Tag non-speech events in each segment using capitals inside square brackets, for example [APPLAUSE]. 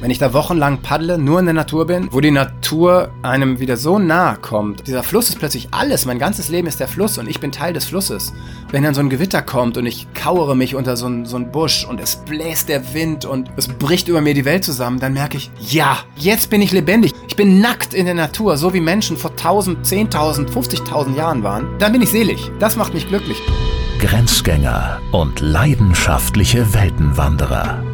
Wenn ich da wochenlang paddle, nur in der Natur bin, wo die Natur einem wieder so nahe kommt. Dieser Fluss ist plötzlich alles. Mein ganzes Leben ist der Fluss und ich bin Teil des Flusses. Wenn dann so ein Gewitter kommt und ich kauere mich unter so ein, so Busch und es bläst der Wind und es bricht über mir die Welt zusammen, dann merke ich, ja, jetzt bin ich lebendig. Ich bin nackt in der Natur, so wie Menschen vor 1000, 10.000, 50.000 Jahren waren. Dann bin ich selig. Das macht mich glücklich. Grenzgänger und leidenschaftliche Weltenwanderer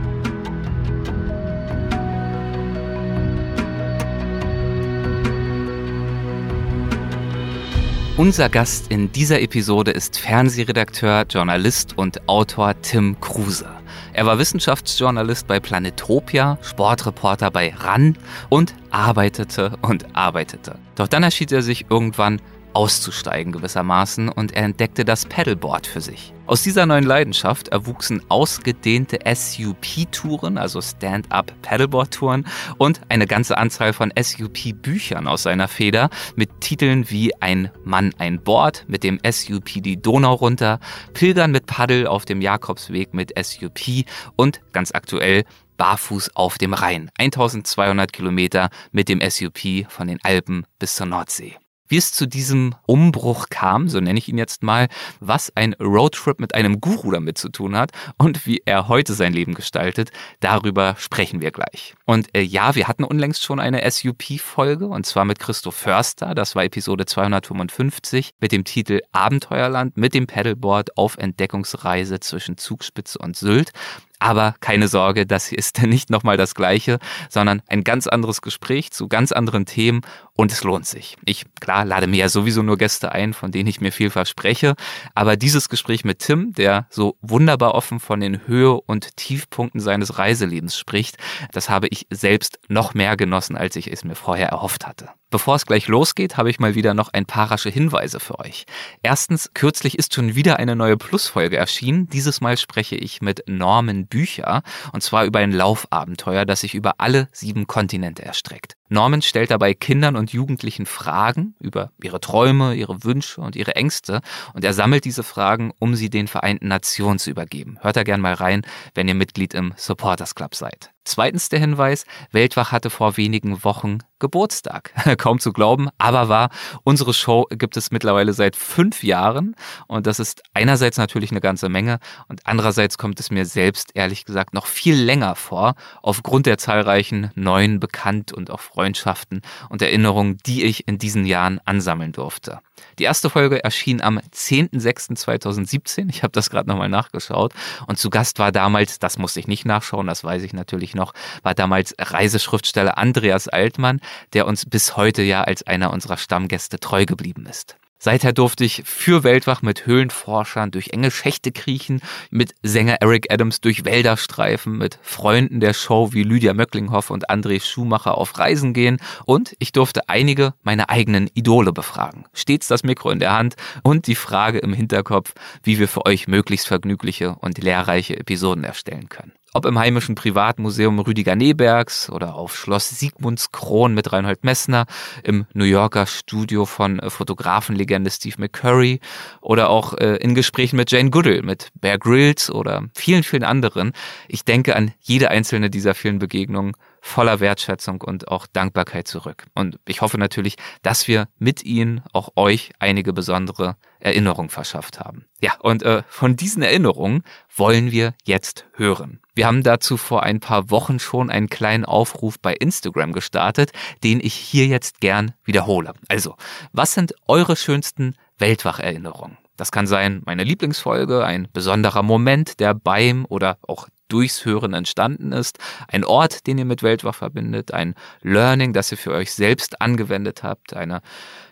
Unser Gast in dieser Episode ist Fernsehredakteur, Journalist und Autor Tim Kruse. Er war Wissenschaftsjournalist bei Planetopia, Sportreporter bei RAN und arbeitete und arbeitete. Doch dann erschied er sich irgendwann auszusteigen gewissermaßen und er entdeckte das Paddleboard für sich. Aus dieser neuen Leidenschaft erwuchsen ausgedehnte SUP-Touren, also Stand-up Paddleboard-Touren und eine ganze Anzahl von SUP-Büchern aus seiner Feder mit Titeln wie Ein Mann, ein Board mit dem SUP die Donau runter, Pilgern mit Paddel auf dem Jakobsweg mit SUP und ganz aktuell Barfuß auf dem Rhein. 1200 Kilometer mit dem SUP von den Alpen bis zur Nordsee wie es zu diesem Umbruch kam, so nenne ich ihn jetzt mal, was ein Roadtrip mit einem Guru damit zu tun hat und wie er heute sein Leben gestaltet, darüber sprechen wir gleich. Und äh, ja, wir hatten unlängst schon eine SUP-Folge und zwar mit Christoph Förster, das war Episode 255 mit dem Titel Abenteuerland mit dem Paddleboard auf Entdeckungsreise zwischen Zugspitze und Sylt. Aber keine Sorge, das hier ist [LAUGHS] nicht nochmal das gleiche, sondern ein ganz anderes Gespräch zu ganz anderen Themen und es lohnt sich. Ich, klar, lade mir ja sowieso nur Gäste ein, von denen ich mir viel verspreche, aber dieses Gespräch mit Tim, der so wunderbar offen von den Höhe- und Tiefpunkten seines Reiselebens spricht, das habe ich selbst noch mehr genossen, als ich es mir vorher erhofft hatte. Bevor es gleich losgeht, habe ich mal wieder noch ein paar rasche Hinweise für euch. Erstens, kürzlich ist schon wieder eine neue Plusfolge erschienen. Dieses Mal spreche ich mit Norman Bücher und zwar über ein Laufabenteuer, das sich über alle sieben Kontinente erstreckt. Norman stellt dabei Kindern und Jugendlichen Fragen über ihre Träume, ihre Wünsche und ihre Ängste und er sammelt diese Fragen, um sie den Vereinten Nationen zu übergeben. Hört da gern mal rein, wenn ihr Mitglied im Supporters Club seid. Zweitens der Hinweis, Weltwach hatte vor wenigen Wochen Geburtstag. [LAUGHS] Kaum zu glauben, aber wahr. Unsere Show gibt es mittlerweile seit fünf Jahren und das ist einerseits natürlich eine ganze Menge und andererseits kommt es mir selbst ehrlich gesagt noch viel länger vor, aufgrund der zahlreichen neuen Bekannt- und auch Freundschaften und Erinnerungen, die ich in diesen Jahren ansammeln durfte. Die erste Folge erschien am 10.06.2017. Ich habe das gerade nochmal nachgeschaut. Und zu Gast war damals, das musste ich nicht nachschauen, das weiß ich natürlich noch, war damals Reiseschriftsteller Andreas Altmann, der uns bis heute ja als einer unserer Stammgäste treu geblieben ist. Seither durfte ich für Weltwach mit Höhlenforschern durch enge Schächte kriechen, mit Sänger Eric Adams durch Wälder streifen, mit Freunden der Show wie Lydia Möcklinghoff und André Schumacher auf Reisen gehen und ich durfte einige meiner eigenen Idole befragen. Stets das Mikro in der Hand und die Frage im Hinterkopf, wie wir für euch möglichst vergnügliche und lehrreiche Episoden erstellen können. Ob im heimischen Privatmuseum Rüdiger Nebergs oder auf Schloss Sigmundskron mit Reinhold Messner, im New Yorker Studio von äh, Fotografenlegende Steve McCurry oder auch äh, in Gesprächen mit Jane Goodall, mit Bear Grylls oder vielen, vielen anderen. Ich denke an jede einzelne dieser vielen Begegnungen voller Wertschätzung und auch Dankbarkeit zurück. Und ich hoffe natürlich, dass wir mit Ihnen auch euch einige besondere Erinnerungen verschafft haben. Ja, und äh, von diesen Erinnerungen wollen wir jetzt hören. Wir haben dazu vor ein paar Wochen schon einen kleinen Aufruf bei Instagram gestartet, den ich hier jetzt gern wiederhole. Also, was sind eure schönsten Weltwacherinnerungen? Das kann sein meine Lieblingsfolge, ein besonderer Moment, der beim oder auch durchs Hören entstanden ist, ein Ort, den ihr mit Weltwach verbindet, ein Learning, das ihr für euch selbst angewendet habt, eine,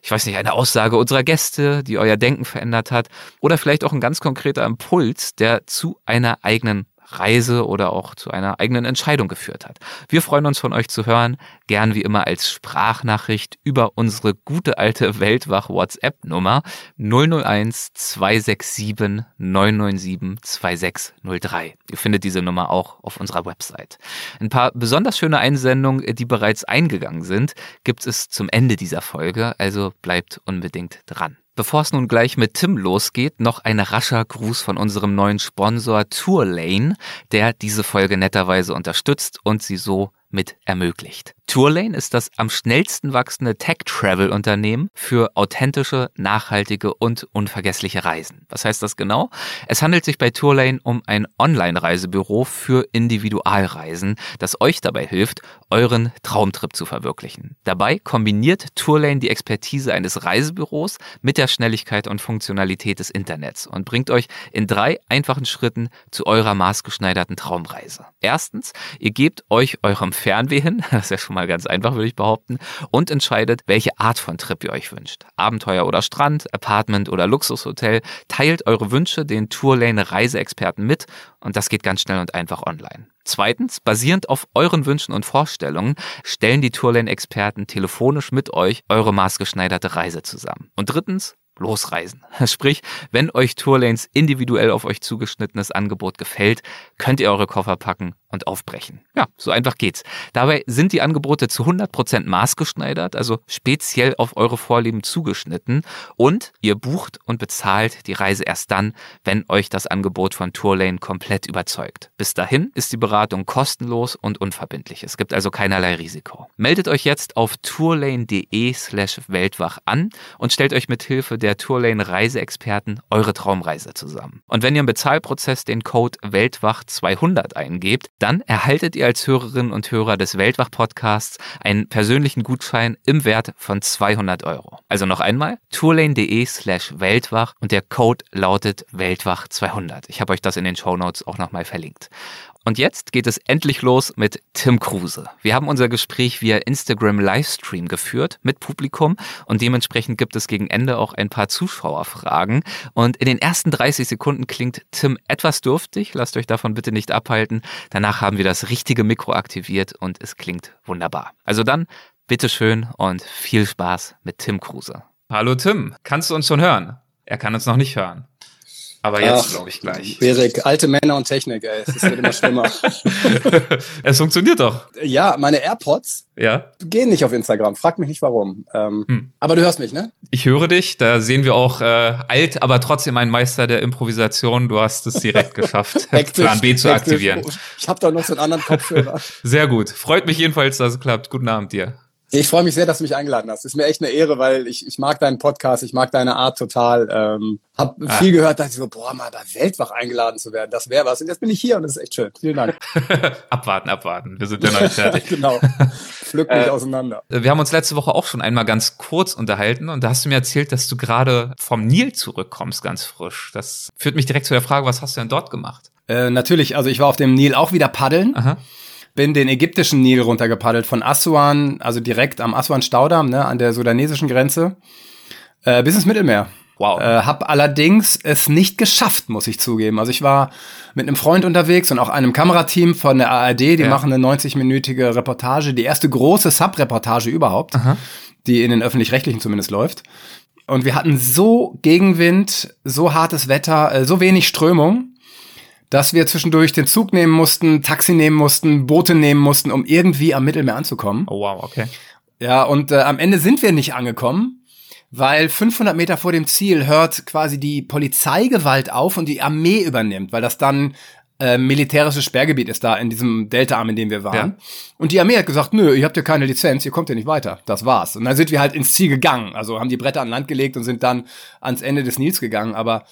ich weiß nicht, eine Aussage unserer Gäste, die euer Denken verändert hat, oder vielleicht auch ein ganz konkreter Impuls, der zu einer eigenen Reise oder auch zu einer eigenen Entscheidung geführt hat. Wir freuen uns von euch zu hören, gern wie immer als Sprachnachricht über unsere gute alte Weltwach WhatsApp-Nummer 001 267 997 2603. Ihr findet diese Nummer auch auf unserer Website. Ein paar besonders schöne Einsendungen, die bereits eingegangen sind, gibt es zum Ende dieser Folge, also bleibt unbedingt dran. Bevor es nun gleich mit Tim losgeht, noch ein rascher Gruß von unserem neuen Sponsor Tourlane, der diese Folge netterweise unterstützt und sie so mit ermöglicht. Tourlane ist das am schnellsten wachsende Tech-Travel-Unternehmen für authentische, nachhaltige und unvergessliche Reisen. Was heißt das genau? Es handelt sich bei Tourlane um ein Online-Reisebüro für Individualreisen, das euch dabei hilft, euren Traumtrip zu verwirklichen. Dabei kombiniert Tourlane die Expertise eines Reisebüros mit der Schnelligkeit und Funktionalität des Internets und bringt euch in drei einfachen Schritten zu eurer maßgeschneiderten Traumreise. Erstens, ihr gebt euch eurem Fernweh hin, [LAUGHS] das ist ja schon mal ganz einfach, würde ich behaupten, und entscheidet, welche Art von Trip ihr euch wünscht. Abenteuer oder Strand, Apartment oder Luxushotel. Teilt eure Wünsche den Tourlane Reiseexperten mit und das geht ganz schnell und einfach online. Zweitens, basierend auf euren Wünschen und Vorstellungen, stellen die Tourlane-Experten telefonisch mit euch eure maßgeschneiderte Reise zusammen. Und drittens, losreisen. [LAUGHS] Sprich, wenn euch Tourlanes individuell auf euch zugeschnittenes Angebot gefällt, könnt ihr eure Koffer packen und aufbrechen. Ja, so einfach geht's. Dabei sind die Angebote zu 100% maßgeschneidert, also speziell auf eure Vorlieben zugeschnitten und ihr bucht und bezahlt die Reise erst dann, wenn euch das Angebot von Tourlane komplett überzeugt. Bis dahin ist die Beratung kostenlos und unverbindlich. Es gibt also keinerlei Risiko. Meldet euch jetzt auf tourlane.de slash weltwach an und stellt euch mit Hilfe der Tourlane Reiseexperten eure Traumreise zusammen. Und wenn ihr im Bezahlprozess den Code Weltwach200 eingebt, dann erhaltet ihr als Hörerinnen und Hörer des Weltwach-Podcasts einen persönlichen Gutschein im Wert von 200 Euro. Also noch einmal, tourlane.de slash Weltwach und der Code lautet Weltwach200. Ich habe euch das in den Show Notes auch nochmal verlinkt. Und jetzt geht es endlich los mit Tim Kruse. Wir haben unser Gespräch via Instagram Livestream geführt mit Publikum und dementsprechend gibt es gegen Ende auch ein paar Zuschauerfragen. Und in den ersten 30 Sekunden klingt Tim etwas dürftig. Lasst euch davon bitte nicht abhalten. Danach haben wir das richtige Mikro aktiviert und es klingt wunderbar. Also dann, bitteschön und viel Spaß mit Tim Kruse. Hallo Tim, kannst du uns schon hören? Er kann uns noch nicht hören. Aber jetzt glaube ich gleich. Erik, alte Männer und Technik, ey. Es wird immer schlimmer. [LAUGHS] es funktioniert doch. Ja, meine AirPods ja. gehen nicht auf Instagram. Frag mich nicht warum. Ähm, hm. Aber du hörst mich, ne? Ich höre dich. Da sehen wir auch äh, alt, aber trotzdem ein Meister der Improvisation. Du hast es direkt geschafft, [LAUGHS] hektisch, Plan B zu hektisch. aktivieren. Ich habe da noch so einen anderen Kopfhörer. [LAUGHS] Sehr gut. Freut mich jedenfalls, dass es klappt. Guten Abend dir. Ich freue mich sehr, dass du mich eingeladen hast. Ist mir echt eine Ehre, weil ich, ich mag deinen Podcast, ich mag deine Art total. Ähm, hab ah. viel gehört, dachte ich so, boah, mal bei Weltwach eingeladen zu werden, das wäre was. Und jetzt bin ich hier und das ist echt schön. Vielen Dank. [LAUGHS] abwarten, abwarten. Wir sind ja noch nicht fertig. [LAUGHS] genau. Pflück mich äh, auseinander. Wir haben uns letzte Woche auch schon einmal ganz kurz unterhalten und da hast du mir erzählt, dass du gerade vom Nil zurückkommst, ganz frisch. Das führt mich direkt zu der Frage, was hast du denn dort gemacht? Äh, natürlich, also ich war auf dem Nil auch wieder paddeln. Aha bin den ägyptischen Nil runtergepaddelt von Aswan, also direkt am Aswan-Staudamm, ne, an der sudanesischen Grenze, äh, bis ins Mittelmeer. Wow. Äh, hab allerdings es nicht geschafft, muss ich zugeben. Also ich war mit einem Freund unterwegs und auch einem Kamerateam von der ARD, die ja. machen eine 90-minütige Reportage, die erste große Sub-Reportage überhaupt, Aha. die in den öffentlich-rechtlichen zumindest läuft. Und wir hatten so Gegenwind, so hartes Wetter, äh, so wenig Strömung, dass wir zwischendurch den Zug nehmen mussten, Taxi nehmen mussten, Boote nehmen mussten, um irgendwie am Mittelmeer anzukommen. Oh wow, okay. Ja, und äh, am Ende sind wir nicht angekommen, weil 500 Meter vor dem Ziel hört quasi die Polizeigewalt auf und die Armee übernimmt, weil das dann äh, militärisches Sperrgebiet ist da in diesem Deltaarm, in dem wir waren. Ja. Und die Armee hat gesagt, nö, ihr habt ja keine Lizenz, ihr kommt ja nicht weiter. Das war's. Und dann sind wir halt ins Ziel gegangen. Also haben die Bretter an Land gelegt und sind dann ans Ende des Nils gegangen. Aber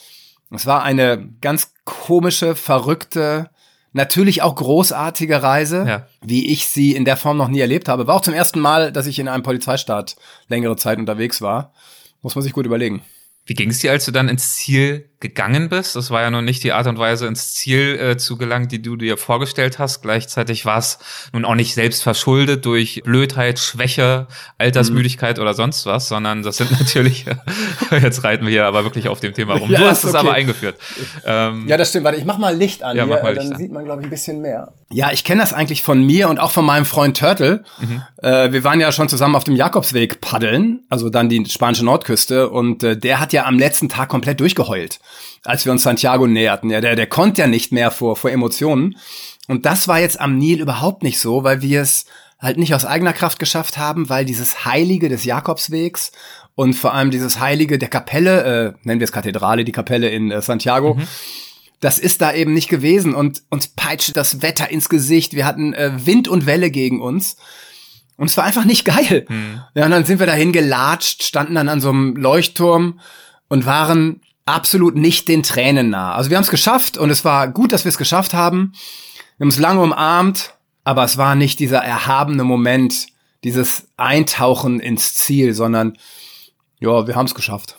es war eine ganz komische, verrückte, natürlich auch großartige Reise, ja. wie ich sie in der Form noch nie erlebt habe. War auch zum ersten Mal, dass ich in einem Polizeistaat längere Zeit unterwegs war. Muss man sich gut überlegen. Wie ging es dir, als du dann ins Ziel gegangen bist? Das war ja noch nicht die Art und Weise, ins Ziel äh, zu gelangen, die du dir vorgestellt hast. Gleichzeitig war es nun auch nicht selbst verschuldet durch Blödheit, Schwäche, Altersmüdigkeit mhm. oder sonst was, sondern das sind [LAUGHS] natürlich, [LAUGHS] jetzt reiten wir hier aber wirklich auf dem Thema rum. [LAUGHS] Ja, du hast es okay. aber eingeführt. Ähm, ja, das stimmt. Warte, ich mach mal Licht an ja, hier, mach mal Licht dann an. sieht man, glaube ich, ein bisschen mehr. Ja, ich kenne das eigentlich von mir und auch von meinem Freund Turtle. Mhm. Äh, wir waren ja schon zusammen auf dem Jakobsweg paddeln, also dann die spanische Nordküste und äh, der hat ja am letzten Tag komplett durchgeheult, als wir uns Santiago näherten. Ja, der, der konnte ja nicht mehr vor, vor Emotionen. Und das war jetzt am Nil überhaupt nicht so, weil wir es halt nicht aus eigener Kraft geschafft haben, weil dieses Heilige des Jakobswegs und vor allem dieses Heilige der Kapelle, äh, nennen wir es Kathedrale, die Kapelle in äh, Santiago, mhm das ist da eben nicht gewesen und uns peitschte das Wetter ins Gesicht. Wir hatten äh, Wind und Welle gegen uns. Und es war einfach nicht geil. Hm. Ja, und dann sind wir dahin gelatscht, standen dann an so einem Leuchtturm und waren absolut nicht den Tränen nah. Also wir haben es geschafft und es war gut, dass wir es geschafft haben. Wir haben es lange umarmt, aber es war nicht dieser erhabene Moment, dieses Eintauchen ins Ziel, sondern ja, wir haben es geschafft.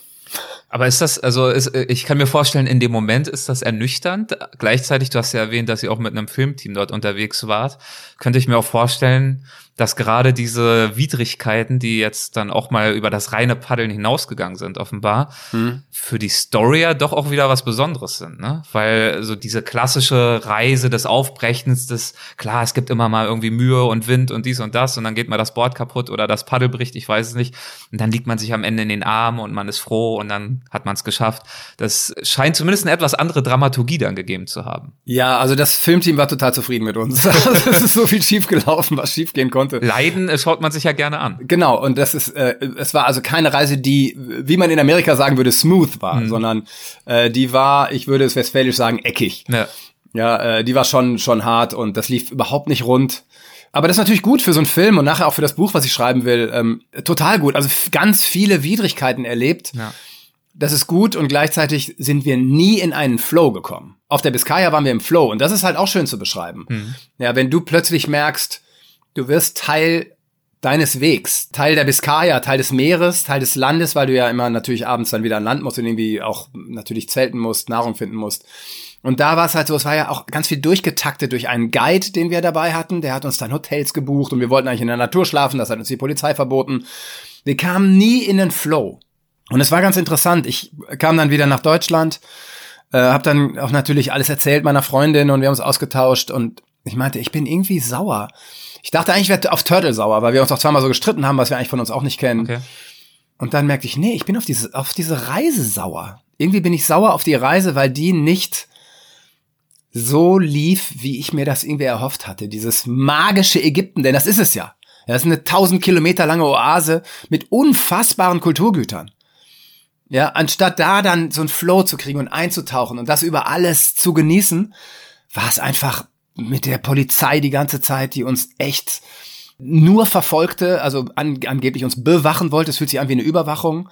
Aber ist das, also ist, ich kann mir vorstellen, in dem Moment ist das ernüchternd. Gleichzeitig, du hast ja erwähnt, dass ihr auch mit einem Filmteam dort unterwegs wart. Könnte ich mir auch vorstellen, dass gerade diese Widrigkeiten, die jetzt dann auch mal über das reine Paddeln hinausgegangen sind, offenbar, hm. für die Story ja doch auch wieder was Besonderes sind, ne? Weil so diese klassische Reise des Aufbrechens, des, klar, es gibt immer mal irgendwie Mühe und Wind und dies und das und dann geht mal das Board kaputt oder das Paddel bricht, ich weiß es nicht. Und dann liegt man sich am Ende in den Armen und man ist froh und dann hat man es geschafft. Das scheint zumindest eine etwas andere Dramaturgie dann gegeben zu haben. Ja, also das Filmteam war total zufrieden mit uns. [LAUGHS] es ist so viel schief gelaufen, was schief gehen konnte konnte. Leiden äh, schaut man sich ja gerne an. Genau, und das ist, äh, es war also keine Reise, die, wie man in Amerika sagen würde, smooth war, mhm. sondern äh, die war, ich würde es westfälisch sagen, eckig. Ja, ja äh, die war schon, schon hart und das lief überhaupt nicht rund. Aber das ist natürlich gut für so einen Film und nachher auch für das Buch, was ich schreiben will. Ähm, total gut. Also ganz viele Widrigkeiten erlebt. Ja. Das ist gut und gleichzeitig sind wir nie in einen Flow gekommen. Auf der Biscaya waren wir im Flow und das ist halt auch schön zu beschreiben. Mhm. Ja, wenn du plötzlich merkst, du wirst Teil deines Wegs, Teil der Biskaya, Teil des Meeres, Teil des Landes, weil du ja immer natürlich abends dann wieder an Land musst und irgendwie auch natürlich zelten musst, Nahrung finden musst. Und da war es halt so, es war ja auch ganz viel durchgetaktet durch einen Guide, den wir dabei hatten. Der hat uns dann Hotels gebucht und wir wollten eigentlich in der Natur schlafen, das hat uns die Polizei verboten. Wir kamen nie in den Flow. Und es war ganz interessant. Ich kam dann wieder nach Deutschland, äh, habe dann auch natürlich alles erzählt meiner Freundin und wir haben uns ausgetauscht und ich meinte, ich bin irgendwie sauer. Ich dachte eigentlich, ich werde auf Turtle sauer, weil wir uns auch zweimal so gestritten haben, was wir eigentlich von uns auch nicht kennen. Okay. Und dann merkte ich, nee, ich bin auf diese, auf diese Reise sauer. Irgendwie bin ich sauer auf die Reise, weil die nicht so lief, wie ich mir das irgendwie erhofft hatte. Dieses magische Ägypten, denn das ist es ja. Das ist eine tausend Kilometer lange Oase mit unfassbaren Kulturgütern. Ja, anstatt da dann so ein Flow zu kriegen und einzutauchen und das über alles zu genießen, war es einfach mit der Polizei die ganze Zeit, die uns echt nur verfolgte, also an, angeblich uns bewachen wollte. Es fühlt sich an wie eine Überwachung.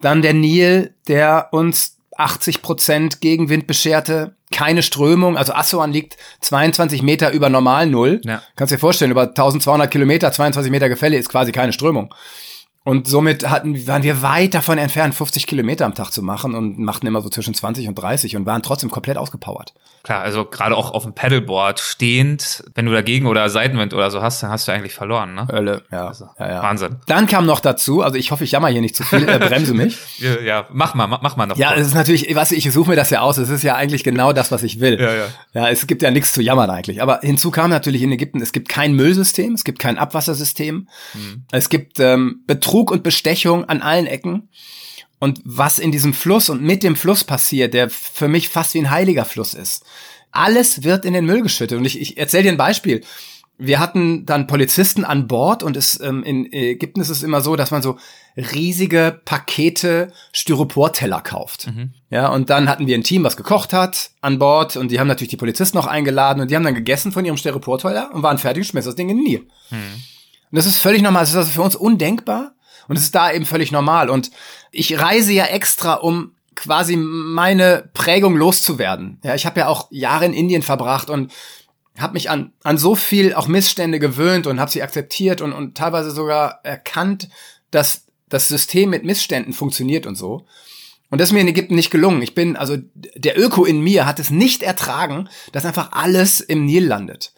Dann der Nil, der uns 80 Prozent Gegenwind bescherte, keine Strömung. Also Assuan liegt 22 Meter über Normal Null. Ja. Kannst dir vorstellen, über 1200 Kilometer, 22 Meter Gefälle ist quasi keine Strömung. Und somit hatten, waren wir weit davon entfernt, 50 Kilometer am Tag zu machen und machten immer so zwischen 20 und 30 und waren trotzdem komplett ausgepowert. Klar, also gerade auch auf dem Paddleboard stehend, wenn du dagegen oder Seitenwind oder so hast, dann hast du eigentlich verloren, ne? Hölle, ja. Also, ja, ja. Wahnsinn. Dann kam noch dazu, also ich hoffe, ich jammer hier nicht zu viel, äh, bremse mich. [LAUGHS] ja, ja, mach mal, mach, mach mal noch. Ja, es ist natürlich, was ich suche mir das ja aus, es ist ja eigentlich genau das, was ich will. Ja, ja. Ja, es gibt ja nichts zu jammern eigentlich. Aber hinzu kam natürlich in Ägypten, es gibt kein Müllsystem, es gibt kein Abwassersystem, hm. es gibt ähm, Betrug und Bestechung an allen Ecken. Und was in diesem Fluss und mit dem Fluss passiert, der für mich fast wie ein heiliger Fluss ist alles wird in den Müll geschüttet. Und ich, ich erzähle dir ein Beispiel. Wir hatten dann Polizisten an Bord und es, ähm, in Ägypten ist es immer so, dass man so riesige Pakete Styroporteller kauft. Mhm. Ja, und dann hatten wir ein Team, was gekocht hat an Bord und die haben natürlich die Polizisten noch eingeladen und die haben dann gegessen von ihrem Styroporteller und waren fertig und schmissen das Ding in den Nil. Mhm. Und das ist völlig normal. Das ist also für uns undenkbar und es ist da eben völlig normal. Und ich reise ja extra, um quasi meine Prägung loszuwerden. Ja, ich habe ja auch Jahre in Indien verbracht und habe mich an, an so viel auch Missstände gewöhnt und habe sie akzeptiert und, und teilweise sogar erkannt, dass das System mit Missständen funktioniert und so. Und das ist mir in Ägypten nicht gelungen. Ich bin, also der Öko in mir hat es nicht ertragen, dass einfach alles im Nil landet.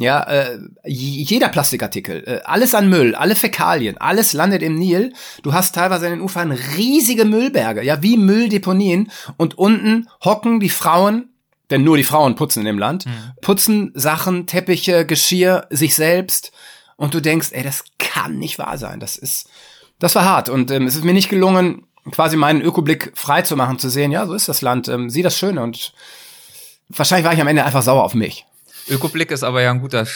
Ja, äh, jeder Plastikartikel, äh, alles an Müll, alle Fäkalien, alles landet im Nil. Du hast teilweise in den Ufern riesige Müllberge, ja, wie Mülldeponien. Und unten hocken die Frauen, denn nur die Frauen putzen in dem Land, mhm. putzen Sachen, Teppiche, Geschirr, sich selbst. Und du denkst, ey, das kann nicht wahr sein. Das ist, das war hart. Und ähm, es ist mir nicht gelungen, quasi meinen Ökoblick frei zu machen, zu sehen, ja, so ist das Land, ähm, sieh das Schöne. Und wahrscheinlich war ich am Ende einfach sauer auf mich. Ökoblick ist aber ja ein guter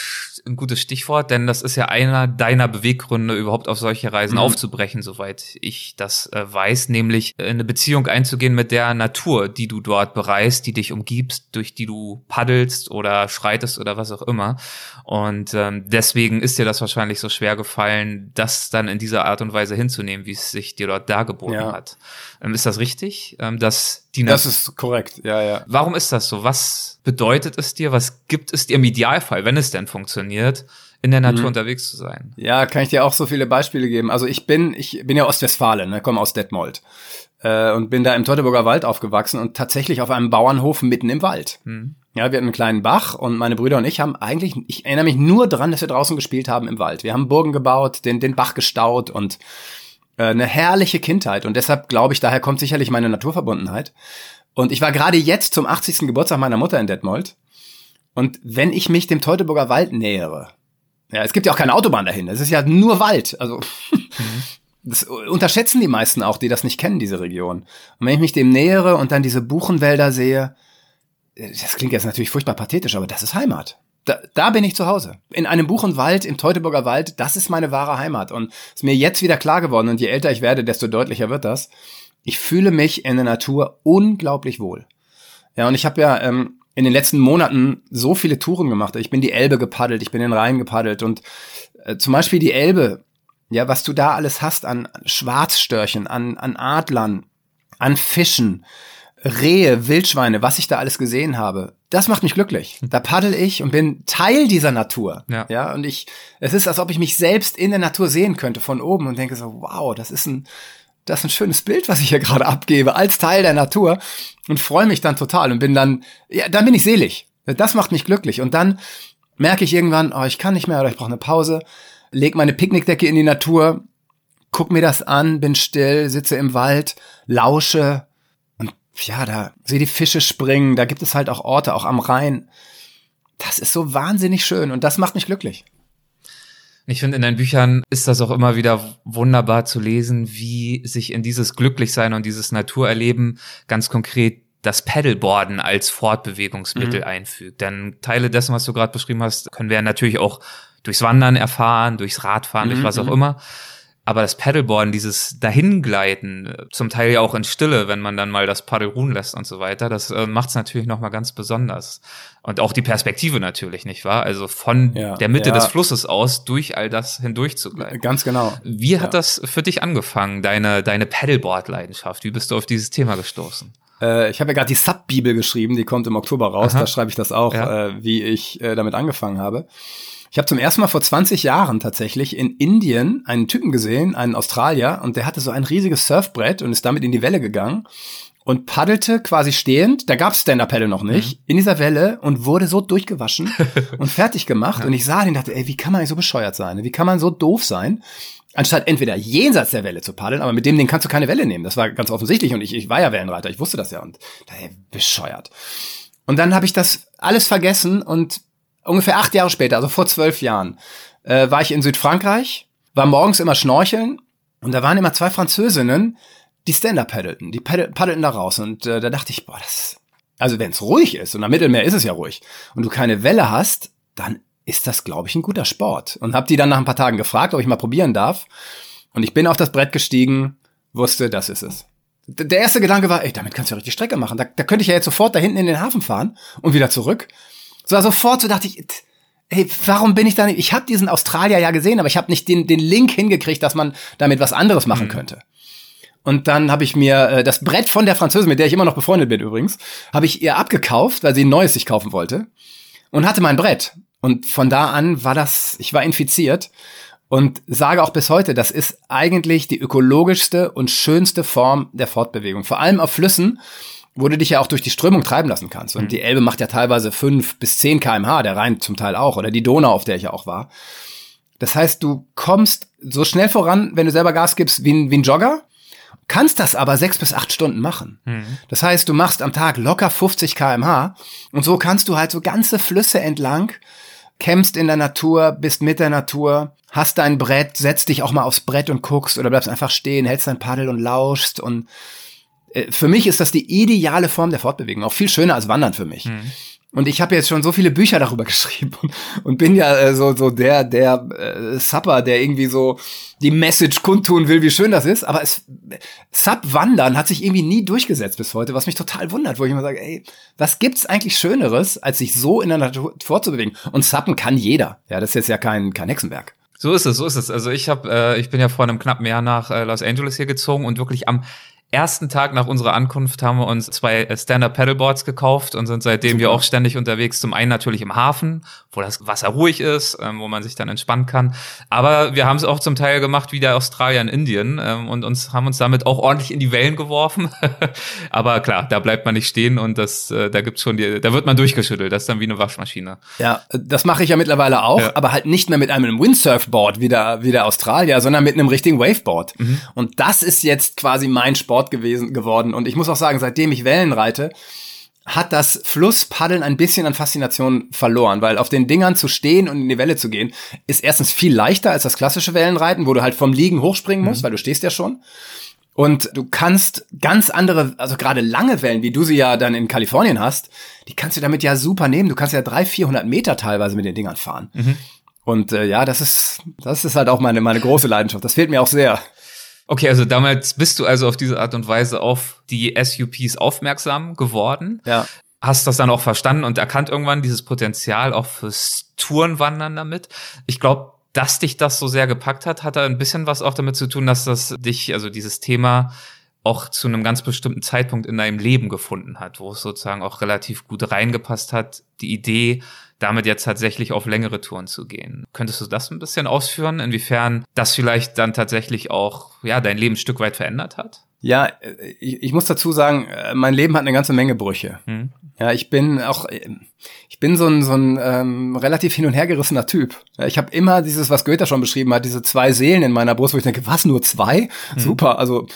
ein gutes Stichwort, denn das ist ja einer deiner Beweggründe, überhaupt auf solche Reisen mhm. aufzubrechen, soweit ich das äh, weiß, nämlich äh, eine Beziehung einzugehen mit der Natur, die du dort bereist, die dich umgibst, durch die du paddelst oder schreitest oder was auch immer. Und ähm, deswegen ist dir das wahrscheinlich so schwer gefallen, das dann in dieser Art und Weise hinzunehmen, wie es sich dir dort dargeboten ja. hat. Ähm, ist das richtig, ähm, dass die Das ist korrekt, ja, ja. Warum ist das so? Was bedeutet es dir? Was gibt es dir im Idealfall, wenn es denn funktioniert, in der Natur mhm. unterwegs zu sein? Ja, kann ich dir auch so viele Beispiele geben. Also ich bin, ich bin ja Ostwestfalen, ne, komme aus Detmold äh, und bin da im Teutoburger Wald aufgewachsen und tatsächlich auf einem Bauernhof mitten im Wald. Mhm. Ja, wir hatten einen kleinen Bach und meine Brüder und ich haben eigentlich, ich erinnere mich nur dran, dass wir draußen gespielt haben im Wald. Wir haben Burgen gebaut, den, den Bach gestaut und äh, eine herrliche Kindheit und deshalb glaube ich, daher kommt sicherlich meine Naturverbundenheit. Und ich war gerade jetzt zum 80. Geburtstag meiner Mutter in Detmold. Und wenn ich mich dem Teutoburger Wald nähere, ja, es gibt ja auch keine Autobahn dahin, es ist ja nur Wald, also [LAUGHS] das unterschätzen die meisten auch, die das nicht kennen, diese Region. Und wenn ich mich dem nähere und dann diese Buchenwälder sehe, das klingt jetzt natürlich furchtbar pathetisch, aber das ist Heimat. Da, da bin ich zu Hause. In einem Buchenwald, im Teutoburger Wald, das ist meine wahre Heimat. Und ist mir jetzt wieder klar geworden, und je älter ich werde, desto deutlicher wird das. Ich fühle mich in der Natur unglaublich wohl. Ja, und ich habe ja ähm, in den letzten Monaten so viele Touren gemacht. Ich bin die Elbe gepaddelt, ich bin den Rhein gepaddelt und äh, zum Beispiel die Elbe, ja, was du da alles hast an Schwarzstörchen, an, an Adlern, an Fischen, Rehe, Wildschweine, was ich da alles gesehen habe, das macht mich glücklich. Da paddel ich und bin Teil dieser Natur. Ja. ja, und ich, es ist, als ob ich mich selbst in der Natur sehen könnte von oben und denke so, wow, das ist ein, das ist ein schönes Bild, was ich hier gerade abgebe, als Teil der Natur und freue mich dann total und bin dann, ja, dann bin ich selig. Das macht mich glücklich. Und dann merke ich irgendwann, oh, ich kann nicht mehr oder ich brauche eine Pause, leg meine Picknickdecke in die Natur, guck mir das an, bin still, sitze im Wald, lausche, ja, da sehe die Fische springen, da gibt es halt auch Orte, auch am Rhein. Das ist so wahnsinnig schön und das macht mich glücklich. Ich finde, in deinen Büchern ist das auch immer wieder wunderbar zu lesen, wie sich in dieses Glücklichsein und dieses Naturerleben ganz konkret das Paddleboarden als Fortbewegungsmittel mhm. einfügt. Denn Teile dessen, was du gerade beschrieben hast, können wir natürlich auch durchs Wandern erfahren, durchs Radfahren, mhm. durch was auch mhm. immer. Aber das Paddleboarden, dieses Dahingleiten, zum Teil ja auch in Stille, wenn man dann mal das Paddel ruhen lässt und so weiter, das äh, macht es natürlich nochmal ganz besonders. Und auch die Perspektive natürlich, nicht wahr? Also von ja, der Mitte ja. des Flusses aus durch all das hindurch zu gleiten. Ganz genau. Wie hat ja. das für dich angefangen, deine, deine Paddleboard-Leidenschaft? Wie bist du auf dieses Thema gestoßen? Äh, ich habe ja gerade die Sub-Bibel geschrieben, die kommt im Oktober raus, Aha. da schreibe ich das auch, äh, wie ich äh, damit angefangen habe. Ich habe zum ersten Mal vor 20 Jahren tatsächlich in Indien einen Typen gesehen, einen Australier, und der hatte so ein riesiges Surfbrett und ist damit in die Welle gegangen und paddelte quasi stehend, da gab's Stand-Up-Paddle noch nicht, mhm. in dieser Welle und wurde so durchgewaschen [LAUGHS] und fertig gemacht. Ja. Und ich sah den und dachte, ey, wie kann man eigentlich so bescheuert sein? Wie kann man so doof sein? Anstatt entweder jenseits der Welle zu paddeln, aber mit dem den kannst du keine Welle nehmen. Das war ganz offensichtlich und ich, ich war ja Wellenreiter, ich wusste das ja und daher bescheuert. Und dann habe ich das alles vergessen und ungefähr acht Jahre später, also vor zwölf Jahren, äh, war ich in Südfrankreich, war morgens immer schnorcheln und da waren immer zwei Französinnen, die Stand-up paddelten, die paddelten da raus und äh, da dachte ich, boah, das, also wenn es ruhig ist und am Mittelmeer ist es ja ruhig und du keine Welle hast, dann ist das, glaube ich, ein guter Sport. Und habe die dann nach ein paar Tagen gefragt, ob ich mal probieren darf. Und ich bin auf das Brett gestiegen, wusste, das ist es. Der erste Gedanke war, ey, damit kannst du ja richtig Strecke machen. Da, da könnte ich ja jetzt sofort da hinten in den Hafen fahren und wieder zurück. So sofort so dachte ich, hey, warum bin ich da nicht? Ich habe diesen Australier ja gesehen, aber ich habe nicht den, den Link hingekriegt, dass man damit was anderes machen mhm. könnte. Und dann habe ich mir äh, das Brett von der Französin, mit der ich immer noch befreundet bin übrigens, habe ich ihr abgekauft, weil sie ein neues sich kaufen wollte und hatte mein Brett. Und von da an war das, ich war infiziert Und sage auch bis heute, das ist eigentlich die ökologischste und schönste Form der Fortbewegung. Vor allem auf Flüssen, wo du dich ja auch durch die Strömung treiben lassen kannst. Und mhm. die Elbe macht ja teilweise fünf bis zehn kmh, der Rhein zum Teil auch, oder die Donau, auf der ich ja auch war. Das heißt, du kommst so schnell voran, wenn du selber Gas gibst, wie ein, wie ein Jogger, kannst das aber sechs bis acht Stunden machen. Mhm. Das heißt, du machst am Tag locker 50 kmh und so kannst du halt so ganze Flüsse entlang, kämpfst in der Natur, bist mit der Natur, hast dein Brett, setzt dich auch mal aufs Brett und guckst oder bleibst einfach stehen, hältst dein Paddel und lauschst und für mich ist das die ideale Form der Fortbewegung, auch viel schöner als Wandern für mich. Mhm. Und ich habe jetzt schon so viele Bücher darüber [LAUGHS] geschrieben und, und bin ja äh, so so der der äh, Supper, der irgendwie so die Message kundtun will, wie schön das ist. Aber es Sub Wandern hat sich irgendwie nie durchgesetzt bis heute, was mich total wundert, wo ich immer sage, ey, was gibt's eigentlich Schöneres, als sich so in der Natur fortzubewegen? Und Suppen kann jeder. Ja, das ist jetzt ja kein kein Hexenwerk. So ist es, so ist es. Also ich habe, äh, ich bin ja vor einem knappen Jahr nach äh, Los Angeles hier gezogen und wirklich am ersten Tag nach unserer Ankunft haben wir uns zwei äh, Stand-Up Paddleboards gekauft und sind seitdem Super. wir auch ständig unterwegs. Zum einen natürlich im Hafen, wo das Wasser ruhig ist, ähm, wo man sich dann entspannen kann. Aber wir haben es auch zum Teil gemacht wie der Australier in Indien ähm, und uns haben uns damit auch ordentlich in die Wellen geworfen. [LAUGHS] Aber klar, da bleibt man nicht stehen und das, äh, da gibt's schon die, da wird man durchgeschüttelt. Das ist dann wie eine Waschmaschine. Ja, das mache ich ja mittlerweile auch, ja. aber halt nicht mehr mit einem Windsurfboard wie der, wie der Australier, sondern mit einem richtigen Waveboard. Mhm. Und das ist jetzt quasi mein Sport Sport gewesen, geworden. Und ich muss auch sagen, seitdem ich Wellen reite, hat das Flusspaddeln ein bisschen an Faszination verloren, weil auf den Dingern zu stehen und in die Welle zu gehen, ist erstens viel leichter als das klassische Wellenreiten, wo du halt vom Liegen hochspringen musst, mhm. weil du stehst ja schon. Und du kannst ganz andere, also gerade lange Wellen, wie du sie ja dann in Kalifornien hast, die kannst du damit ja super nehmen. Du kannst ja drei, vierhundert Meter teilweise mit den Dingern fahren. Mhm. Und äh, ja, das ist, das ist halt auch meine, meine große Leidenschaft. Das fehlt mir auch sehr. Okay, also damals bist du also auf diese Art und Weise auf die SUPs aufmerksam geworden. Ja. Hast das dann auch verstanden und erkannt irgendwann dieses Potenzial auch fürs Tourenwandern damit. Ich glaube, dass dich das so sehr gepackt hat, hat da ein bisschen was auch damit zu tun, dass das dich, also dieses Thema auch zu einem ganz bestimmten Zeitpunkt in deinem Leben gefunden hat, wo es sozusagen auch relativ gut reingepasst hat, die Idee, damit jetzt tatsächlich auf längere Touren zu gehen. Könntest du das ein bisschen ausführen, inwiefern das vielleicht dann tatsächlich auch ja dein Leben ein Stück weit verändert hat? Ja, ich, ich muss dazu sagen, äh, mein Leben hat eine ganze Menge Brüche. Hm. Ja, ich bin auch, ich bin so ein, so ein ähm, relativ hin und her gerissener Typ. Ich habe immer dieses, was Goethe schon beschrieben hat, diese zwei Seelen in meiner Brust, wo ich denke, was, nur zwei? Hm. Super, also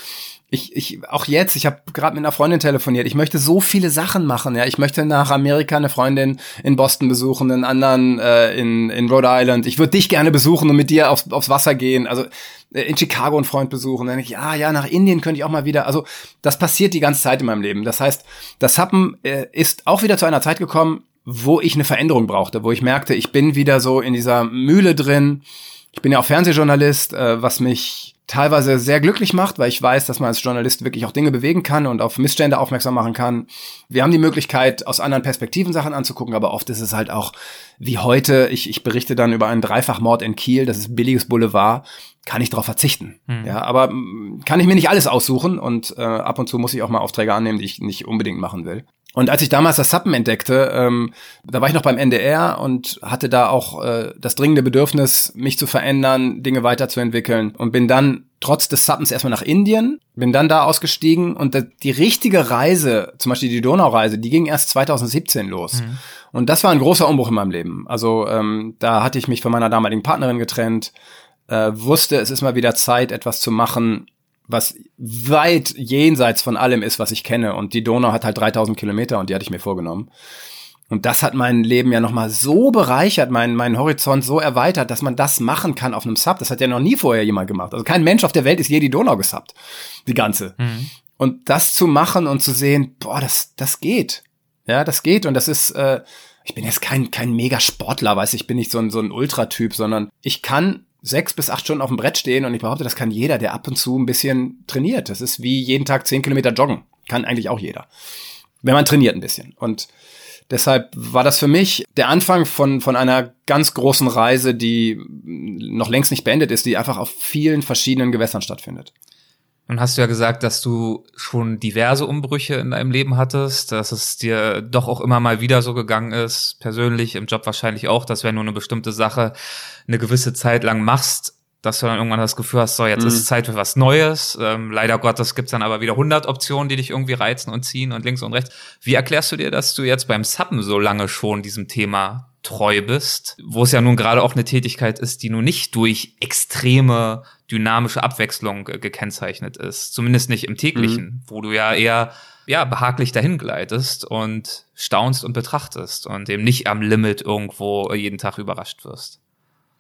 ich, ich auch jetzt, ich habe gerade mit einer Freundin telefoniert. Ich möchte so viele Sachen machen. Ja, ich möchte nach Amerika eine Freundin in Boston besuchen, einen anderen äh, in in Rhode Island. Ich würde dich gerne besuchen und mit dir aufs, aufs Wasser gehen. Also äh, in Chicago einen Freund besuchen. Dann denke ich, ja, ja, nach Indien könnte ich auch mal wieder. Also das passiert die ganze Zeit in meinem Leben. Das heißt, das Happen äh, ist auch wieder zu einer Zeit gekommen, wo ich eine Veränderung brauchte, wo ich merkte, ich bin wieder so in dieser Mühle drin. Ich bin ja auch Fernsehjournalist, äh, was mich teilweise sehr glücklich macht, weil ich weiß, dass man als Journalist wirklich auch Dinge bewegen kann und auf Missstände aufmerksam machen kann. Wir haben die Möglichkeit, aus anderen Perspektiven Sachen anzugucken, aber oft ist es halt auch wie heute, ich, ich berichte dann über einen Dreifachmord in Kiel, das ist billiges Boulevard, kann ich darauf verzichten. Mhm. Ja, aber mm, kann ich mir nicht alles aussuchen und äh, ab und zu muss ich auch mal Aufträge annehmen, die ich nicht unbedingt machen will. Und als ich damals das Suppen entdeckte, ähm, da war ich noch beim NDR und hatte da auch äh, das dringende Bedürfnis, mich zu verändern, Dinge weiterzuentwickeln und bin dann trotz des Suppens erstmal nach Indien, bin dann da ausgestiegen und die richtige Reise, zum Beispiel die Donaureise, die ging erst 2017 los. Mhm. Und das war ein großer Umbruch in meinem Leben. Also ähm, da hatte ich mich von meiner damaligen Partnerin getrennt, äh, wusste, es ist mal wieder Zeit, etwas zu machen, was weit jenseits von allem ist, was ich kenne. Und die Donau hat halt 3000 Kilometer und die hatte ich mir vorgenommen. Und das hat mein Leben ja nochmal so bereichert, mein, mein Horizont so erweitert, dass man das machen kann auf einem Sub. Das hat ja noch nie vorher jemand gemacht. Also kein Mensch auf der Welt ist je die Donau gesubbt. Die ganze. Mhm. Und das zu machen und zu sehen, boah, das, das geht. Ja, das geht. Und das ist, äh, ich bin jetzt kein, kein mega Sportler, weiß ich, bin nicht so ein, so ein Ultratyp, sondern ich kann sechs bis acht Stunden auf dem Brett stehen und ich behaupte, das kann jeder, der ab und zu ein bisschen trainiert. Das ist wie jeden Tag zehn Kilometer joggen. Kann eigentlich auch jeder. Wenn man trainiert ein bisschen. Und deshalb war das für mich der Anfang von, von einer ganz großen Reise, die noch längst nicht beendet ist, die einfach auf vielen verschiedenen Gewässern stattfindet. Nun hast du ja gesagt, dass du schon diverse Umbrüche in deinem Leben hattest, dass es dir doch auch immer mal wieder so gegangen ist, persönlich, im Job wahrscheinlich auch, dass wenn du eine bestimmte Sache eine gewisse Zeit lang machst, dass du dann irgendwann das Gefühl hast, so jetzt mhm. ist es Zeit für was Neues. Ähm, leider Gottes gibt's dann aber wieder 100 Optionen, die dich irgendwie reizen und ziehen und links und rechts. Wie erklärst du dir, dass du jetzt beim Suppen so lange schon diesem Thema treu bist, wo es ja nun gerade auch eine Tätigkeit ist, die nun nicht durch extreme dynamische Abwechslung gekennzeichnet ist, zumindest nicht im täglichen, mhm. wo du ja eher ja behaglich dahin gleitest und staunst und betrachtest und eben nicht am Limit irgendwo jeden Tag überrascht wirst.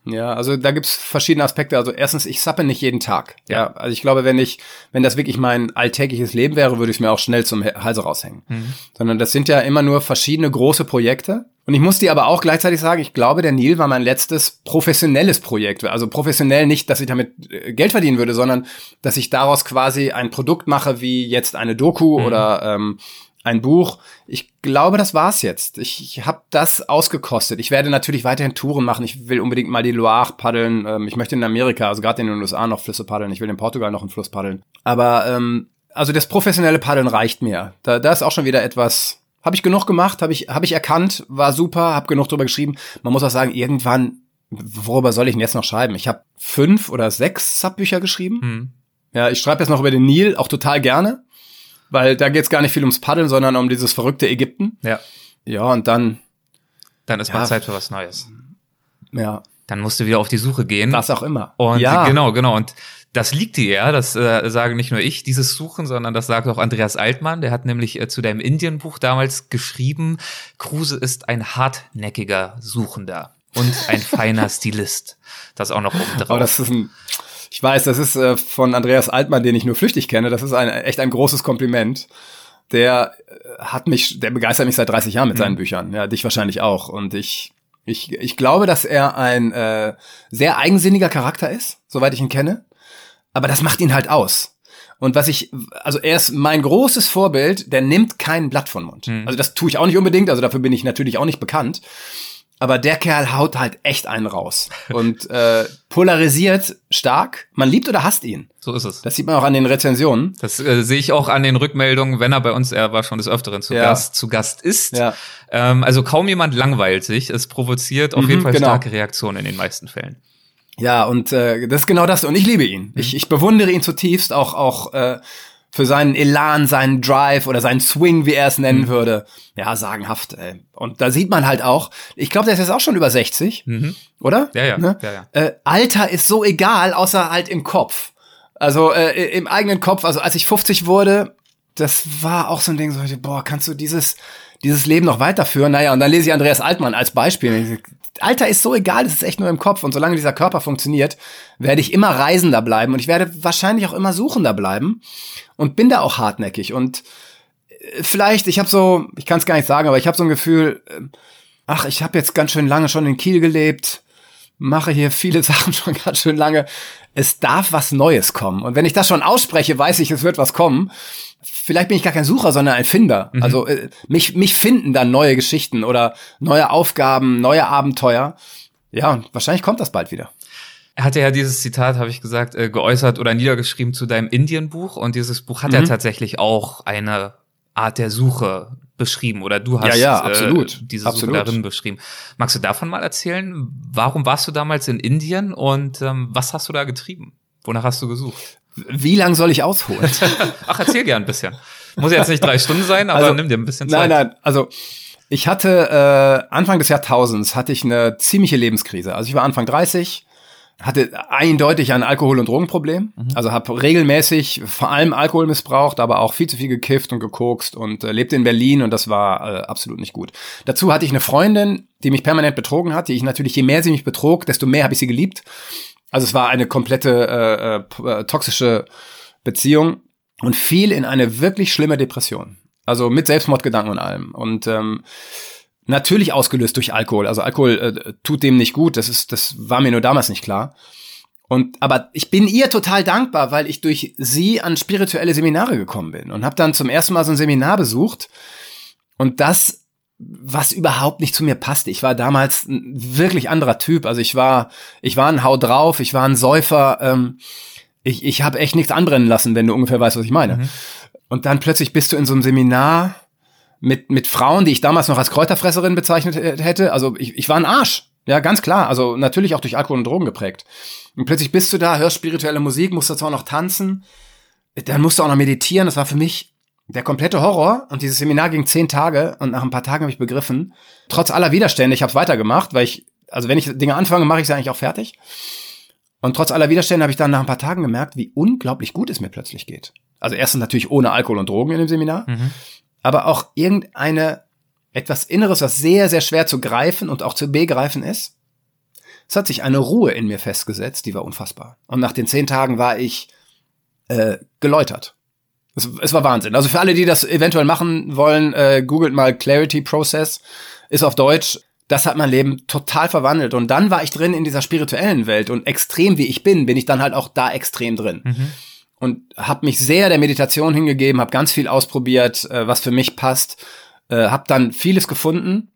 Ja, also da gibt's verschiedene Aspekte. Also erstens, ich sappe nicht jeden Tag. Ja. ja. also ich glaube, wenn ich, wenn das wirklich mein alltägliches Leben wäre, würde ich es mir auch schnell zum Halse raushängen. Mhm. Sondern das sind ja immer nur verschiedene große Projekte. Und ich muss dir aber auch gleichzeitig sagen, ich glaube, der Nil war mein letztes professionelles Projekt. Also professionell nicht, dass ich damit äh, Geld verdienen würde, sondern dass ich daraus quasi ein Produkt mache, wie jetzt eine Doku mhm. oder ähm, ein Buch. Ich glaube, das war's jetzt. Ich, ich habe das ausgekostet. Ich werde natürlich weiterhin Touren machen. Ich will unbedingt mal die Loire paddeln. Ähm, ich möchte in Amerika, also gerade in den USA noch Flüsse paddeln. Ich will in Portugal noch einen Fluss paddeln. Aber ähm, also das professionelle Paddeln reicht mir. Da, da ist auch schon wieder etwas. Habe ich genug gemacht, habe ich, hab ich erkannt, war super, habe genug drüber geschrieben. Man muss auch sagen, irgendwann, worüber soll ich denn jetzt noch schreiben? Ich habe fünf oder sechs Subbücher geschrieben. Hm. Ja, ich schreibe jetzt noch über den Nil, auch total gerne. Weil da geht es gar nicht viel ums Paddeln, sondern um dieses verrückte Ägypten. Ja. Ja, und dann. Dann ist ja, mal Zeit für was Neues. Ja. Dann musst du wieder auf die Suche gehen. Was auch immer. Und ja. genau, genau. Und das liegt dir ja, das äh, sage nicht nur ich, dieses Suchen, sondern das sagt auch Andreas Altmann. Der hat nämlich äh, zu deinem Indien-Buch damals geschrieben, Kruse ist ein hartnäckiger Suchender und ein [LAUGHS] feiner Stilist. Das auch noch oben drauf. Oh, das ist ein ich weiß, das ist äh, von Andreas Altmann, den ich nur flüchtig kenne. Das ist ein, echt ein großes Kompliment. Der äh, hat mich, der begeistert mich seit 30 Jahren mit mhm. seinen Büchern. Ja, dich wahrscheinlich auch. Und ich, ich, ich glaube, dass er ein äh, sehr eigensinniger Charakter ist, soweit ich ihn kenne. Aber das macht ihn halt aus. Und was ich, also er ist mein großes Vorbild, der nimmt kein Blatt von Mund. Mhm. Also das tue ich auch nicht unbedingt, also dafür bin ich natürlich auch nicht bekannt. Aber der Kerl haut halt echt einen raus und äh, polarisiert stark. Man liebt oder hasst ihn. So ist es. Das sieht man auch an den Rezensionen. Das äh, sehe ich auch an den Rückmeldungen, wenn er bei uns, er war schon des Öfteren zu ja. Gast, zu Gast ist. Ja. Ähm, also kaum jemand langweilt sich. Es provoziert auf mhm, jeden Fall genau. starke Reaktionen in den meisten Fällen. Ja, und äh, das ist genau das. Und ich liebe ihn. Mhm. Ich, ich bewundere ihn zutiefst, auch auch äh, für seinen Elan, seinen Drive oder seinen Swing, wie er es nennen mhm. würde. Ja, sagenhaft. Ey. Und da sieht man halt auch, ich glaube, der ist jetzt auch schon über 60, mhm. oder? Ja, ja. Ne? ja, ja. Äh, Alter ist so egal, außer halt im Kopf. Also äh, im eigenen Kopf. Also als ich 50 wurde, das war auch so ein Ding, so, boah, kannst du dieses dieses Leben noch weiterführen? Naja, und dann lese ich Andreas Altmann als Beispiel. Alter ist so egal, es ist echt nur im Kopf. Und solange dieser Körper funktioniert, werde ich immer reisender bleiben und ich werde wahrscheinlich auch immer suchender bleiben und bin da auch hartnäckig. Und äh, vielleicht, ich habe so, ich kann es gar nicht sagen, aber ich habe so ein Gefühl, äh, ach, ich habe jetzt ganz schön lange schon in Kiel gelebt, mache hier viele [LAUGHS] Sachen schon ganz schön lange. Es darf was Neues kommen. Und wenn ich das schon ausspreche, weiß ich, es wird was kommen. Vielleicht bin ich gar kein Sucher, sondern ein Finder. Mhm. Also äh, mich, mich finden dann neue Geschichten oder neue Aufgaben, neue Abenteuer. Ja, und wahrscheinlich kommt das bald wieder. Er hatte ja dieses Zitat, habe ich gesagt, äh, geäußert oder niedergeschrieben zu deinem Indien-Buch. Und dieses Buch hat mhm. ja tatsächlich auch eine Art der Suche beschrieben oder du hast ja, ja, absolut. Äh, diese absolut. Suche darin beschrieben. Magst du davon mal erzählen? Warum warst du damals in Indien und ähm, was hast du da getrieben? Wonach hast du gesucht? Wie lang soll ich ausholen? [LAUGHS] Ach, erzähl gern ein bisschen. Muss jetzt nicht drei Stunden sein, aber also, nimm dir ein bisschen Zeit. Nein, nein, also ich hatte äh, Anfang des Jahrtausends hatte ich eine ziemliche Lebenskrise. Also ich war Anfang 30, hatte eindeutig ein Alkohol- und Drogenproblem. Mhm. Also habe regelmäßig vor allem Alkohol missbraucht, aber auch viel zu viel gekifft und gekokst und äh, lebte in Berlin und das war äh, absolut nicht gut. Dazu hatte ich eine Freundin, die mich permanent betrogen hat, die ich natürlich, je mehr sie mich betrog, desto mehr habe ich sie geliebt. Also es war eine komplette äh, äh, toxische Beziehung und fiel in eine wirklich schlimme Depression. Also mit Selbstmordgedanken und allem. Und ähm, natürlich ausgelöst durch Alkohol. Also Alkohol äh, tut dem nicht gut. Das ist, das war mir nur damals nicht klar. Und aber ich bin ihr total dankbar, weil ich durch sie an spirituelle Seminare gekommen bin und habe dann zum ersten Mal so ein Seminar besucht. Und das was überhaupt nicht zu mir passte. Ich war damals ein wirklich anderer Typ. Also ich war, ich war ein Hau drauf, ich war ein Säufer. Ähm, ich ich habe echt nichts anbrennen lassen, wenn du ungefähr weißt, was ich meine. Mhm. Und dann plötzlich bist du in so einem Seminar mit, mit Frauen, die ich damals noch als Kräuterfresserin bezeichnet hätte. Also ich, ich war ein Arsch. Ja, ganz klar. Also natürlich auch durch Alkohol und Drogen geprägt. Und plötzlich bist du da, hörst spirituelle Musik, musst dazu auch noch tanzen. Dann musst du auch noch meditieren. Das war für mich der komplette Horror. Und dieses Seminar ging zehn Tage. Und nach ein paar Tagen habe ich begriffen, trotz aller Widerstände, ich habe es weitergemacht, weil ich, also wenn ich Dinge anfange, mache ich sie eigentlich auch fertig. Und trotz aller Widerstände habe ich dann nach ein paar Tagen gemerkt, wie unglaublich gut es mir plötzlich geht. Also erstens natürlich ohne Alkohol und Drogen in dem Seminar, mhm. aber auch irgendeine etwas Inneres, was sehr, sehr schwer zu greifen und auch zu begreifen ist. Es hat sich eine Ruhe in mir festgesetzt, die war unfassbar. Und nach den zehn Tagen war ich äh, geläutert. Es, es war Wahnsinn. Also für alle, die das eventuell machen wollen, äh, googelt mal Clarity Process, ist auf Deutsch. Das hat mein Leben total verwandelt. Und dann war ich drin in dieser spirituellen Welt. Und extrem wie ich bin, bin ich dann halt auch da extrem drin. Mhm. Und habe mich sehr der Meditation hingegeben, habe ganz viel ausprobiert, äh, was für mich passt äh, habe dann vieles gefunden,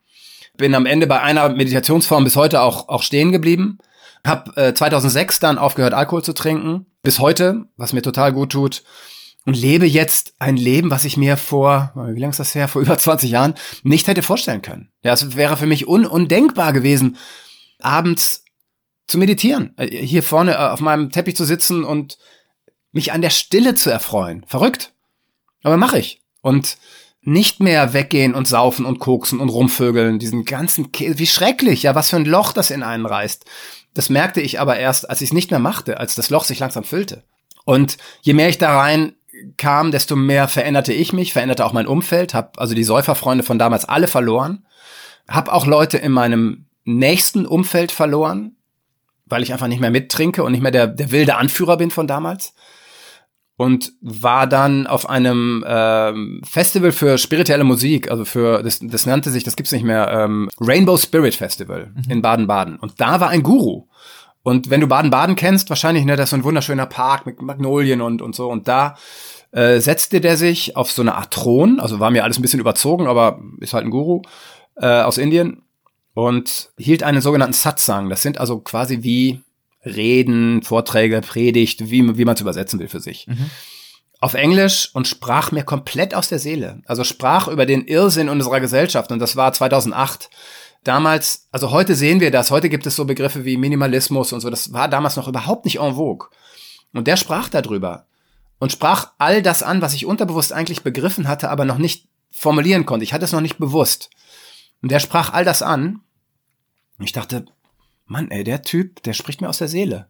bin am Ende bei einer Meditationsform bis heute auch, auch stehen geblieben. Hab äh, 2006 dann aufgehört, Alkohol zu trinken, bis heute, was mir total gut tut. Und lebe jetzt ein Leben, was ich mir vor, wie lange ist das her, vor über 20 Jahren nicht hätte vorstellen können. Ja, es wäre für mich un undenkbar gewesen, abends zu meditieren, äh, hier vorne äh, auf meinem Teppich zu sitzen und mich an der Stille zu erfreuen. Verrückt. Aber mache ich. Und nicht mehr weggehen und saufen und koksen und rumvögeln, diesen ganzen Käse, wie schrecklich, ja, was für ein Loch das in einen reißt. Das merkte ich aber erst, als ich es nicht mehr machte, als das Loch sich langsam füllte. Und je mehr ich da rein kam, desto mehr veränderte ich mich, veränderte auch mein Umfeld, habe also die Säuferfreunde von damals alle verloren, habe auch Leute in meinem nächsten Umfeld verloren, weil ich einfach nicht mehr mittrinke und nicht mehr der, der wilde Anführer bin von damals und war dann auf einem ähm, Festival für spirituelle Musik, also für das, das nannte sich, das gibt's nicht mehr, ähm, Rainbow Spirit Festival mhm. in Baden-Baden. Und da war ein Guru. Und wenn du Baden-Baden kennst, wahrscheinlich, ne, das ist so ein wunderschöner Park mit Magnolien und, und so. Und da äh, setzte der sich auf so eine Art Thron, also war mir alles ein bisschen überzogen, aber ist halt ein Guru äh, aus Indien und hielt einen sogenannten Satsang. Das sind also quasi wie Reden, Vorträge, Predigt, wie, wie man es übersetzen will für sich. Mhm. Auf Englisch und sprach mir komplett aus der Seele. Also sprach über den Irrsinn unserer Gesellschaft und das war 2008. Damals, also heute sehen wir das, heute gibt es so Begriffe wie Minimalismus und so, das war damals noch überhaupt nicht en vogue. Und der sprach darüber und sprach all das an, was ich unterbewusst eigentlich begriffen hatte, aber noch nicht formulieren konnte. Ich hatte es noch nicht bewusst. Und der sprach all das an. Und ich dachte, Mann, ey, der Typ, der spricht mir aus der Seele.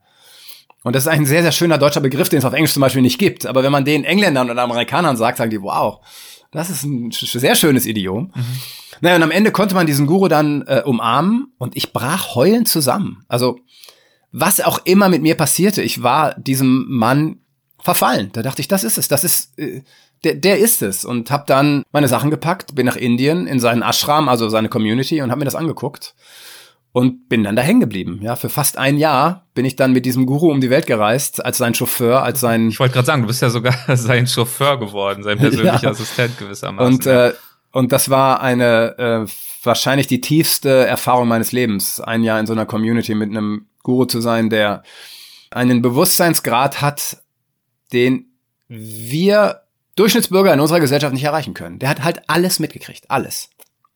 Und das ist ein sehr, sehr schöner deutscher Begriff, den es auf Englisch zum Beispiel nicht gibt. Aber wenn man den Engländern oder Amerikanern sagt, sagen die, wow, das ist ein sehr schönes Idiom. Mhm. Naja, und am Ende konnte man diesen Guru dann äh, umarmen und ich brach heulend zusammen. Also, was auch immer mit mir passierte, ich war diesem Mann verfallen. Da dachte ich, das ist es, das ist, äh, der, der ist es. Und habe dann meine Sachen gepackt, bin nach Indien in seinen Ashram, also seine Community und habe mir das angeguckt und bin dann da hängen geblieben. Ja, für fast ein Jahr bin ich dann mit diesem Guru um die Welt gereist, als sein Chauffeur, als sein. Ich wollte gerade sagen, du bist ja sogar [LAUGHS] sein Chauffeur geworden, sein [LAUGHS] persönlicher ja. Assistent gewissermaßen. Und äh, und das war eine äh, wahrscheinlich die tiefste Erfahrung meines Lebens, ein Jahr in so einer Community mit einem Guru zu sein, der einen Bewusstseinsgrad hat, den wir Durchschnittsbürger in unserer Gesellschaft nicht erreichen können. Der hat halt alles mitgekriegt, alles.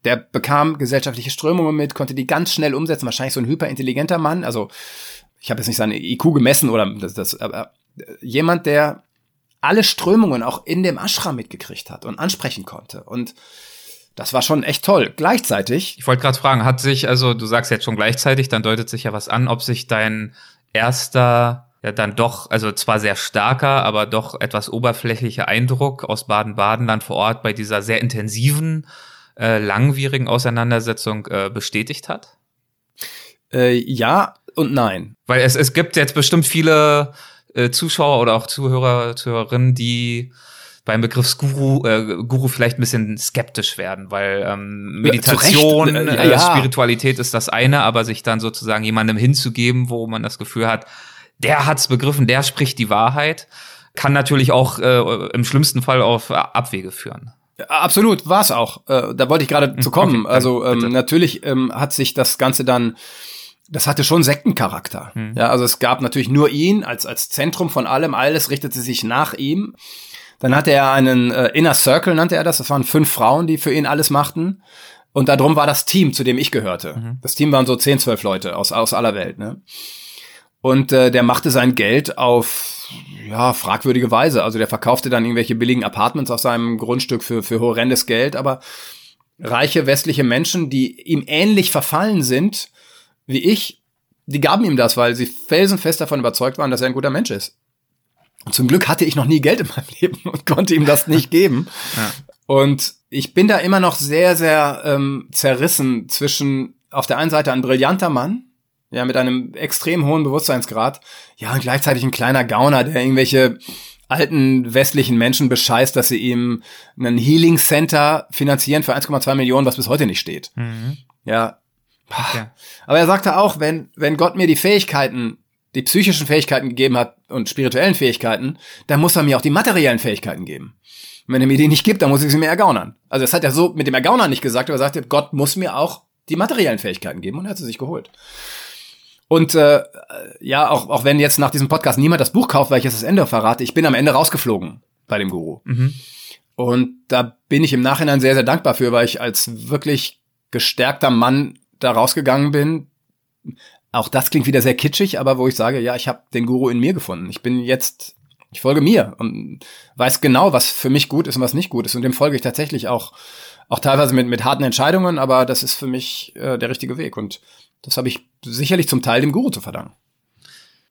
Der bekam gesellschaftliche Strömungen mit, konnte die ganz schnell umsetzen. Wahrscheinlich so ein hyperintelligenter Mann. Also ich habe jetzt nicht seine IQ gemessen oder das, das aber jemand, der alle Strömungen auch in dem Ashram mitgekriegt hat und ansprechen konnte. Und das war schon echt toll. Gleichzeitig. Ich wollte gerade fragen, hat sich, also du sagst jetzt schon gleichzeitig, dann deutet sich ja was an, ob sich dein erster, ja dann doch, also zwar sehr starker, aber doch etwas oberflächlicher Eindruck aus Baden-Baden dann vor Ort bei dieser sehr intensiven äh, langwierigen Auseinandersetzung äh, bestätigt hat? Äh, ja und nein. Weil es, es gibt jetzt bestimmt viele äh, Zuschauer oder auch Zuhörer, Zuhörerinnen, die beim Begriff Guru, äh, Guru vielleicht ein bisschen skeptisch werden, weil ähm, Meditation, ja, äh, ja. Spiritualität ist das eine, aber sich dann sozusagen jemandem hinzugeben, wo man das Gefühl hat, der hat's begriffen, der spricht die Wahrheit, kann natürlich auch äh, im schlimmsten Fall auf Abwege führen. Absolut, war es auch. Äh, da wollte ich gerade hm, zu kommen. Okay, also ähm, natürlich ähm, hat sich das Ganze dann, das hatte schon Sektencharakter. Hm. Ja, also es gab natürlich nur ihn als als Zentrum von allem. Alles richtete sich nach ihm. Dann hatte er einen äh, Inner Circle, nannte er das. Das waren fünf Frauen, die für ihn alles machten. Und darum war das Team, zu dem ich gehörte. Mhm. Das Team waren so 10, 12 Leute aus, aus aller Welt. Ne? Und äh, der machte sein Geld auf ja, fragwürdige Weise. Also der verkaufte dann irgendwelche billigen Apartments auf seinem Grundstück für, für horrendes Geld, aber reiche westliche Menschen, die ihm ähnlich verfallen sind wie ich, die gaben ihm das, weil sie felsenfest davon überzeugt waren, dass er ein guter Mensch ist. Und zum Glück hatte ich noch nie Geld in meinem [LAUGHS] Leben und konnte ihm das nicht geben. Ja. Und ich bin da immer noch sehr, sehr ähm, zerrissen zwischen auf der einen Seite ein brillanter Mann, ja, mit einem extrem hohen Bewusstseinsgrad, ja, und gleichzeitig ein kleiner Gauner, der irgendwelche alten westlichen Menschen bescheißt, dass sie ihm ein Healing Center finanzieren für 1,2 Millionen, was bis heute nicht steht. Mhm. Ja. Okay. Aber er sagte auch, wenn, wenn Gott mir die Fähigkeiten, die psychischen Fähigkeiten gegeben hat und spirituellen Fähigkeiten, dann muss er mir auch die materiellen Fähigkeiten geben. Und wenn er mir die nicht gibt, dann muss ich sie mir ergaunern. Also das hat er so mit dem Ergaunern nicht gesagt, aber er sagte, Gott muss mir auch die materiellen Fähigkeiten geben und er hat sie sich geholt. Und äh, ja, auch, auch wenn jetzt nach diesem Podcast niemand das Buch kauft, weil ich jetzt das Ende verrate, ich bin am Ende rausgeflogen bei dem Guru. Mhm. Und da bin ich im Nachhinein sehr, sehr dankbar für, weil ich als wirklich gestärkter Mann da rausgegangen bin. Auch das klingt wieder sehr kitschig, aber wo ich sage, ja, ich habe den Guru in mir gefunden. Ich bin jetzt, ich folge mir und weiß genau, was für mich gut ist und was nicht gut ist. Und dem folge ich tatsächlich auch, auch teilweise mit, mit harten Entscheidungen, aber das ist für mich äh, der richtige Weg. Und das habe ich sicherlich zum Teil dem Guru zu verdanken.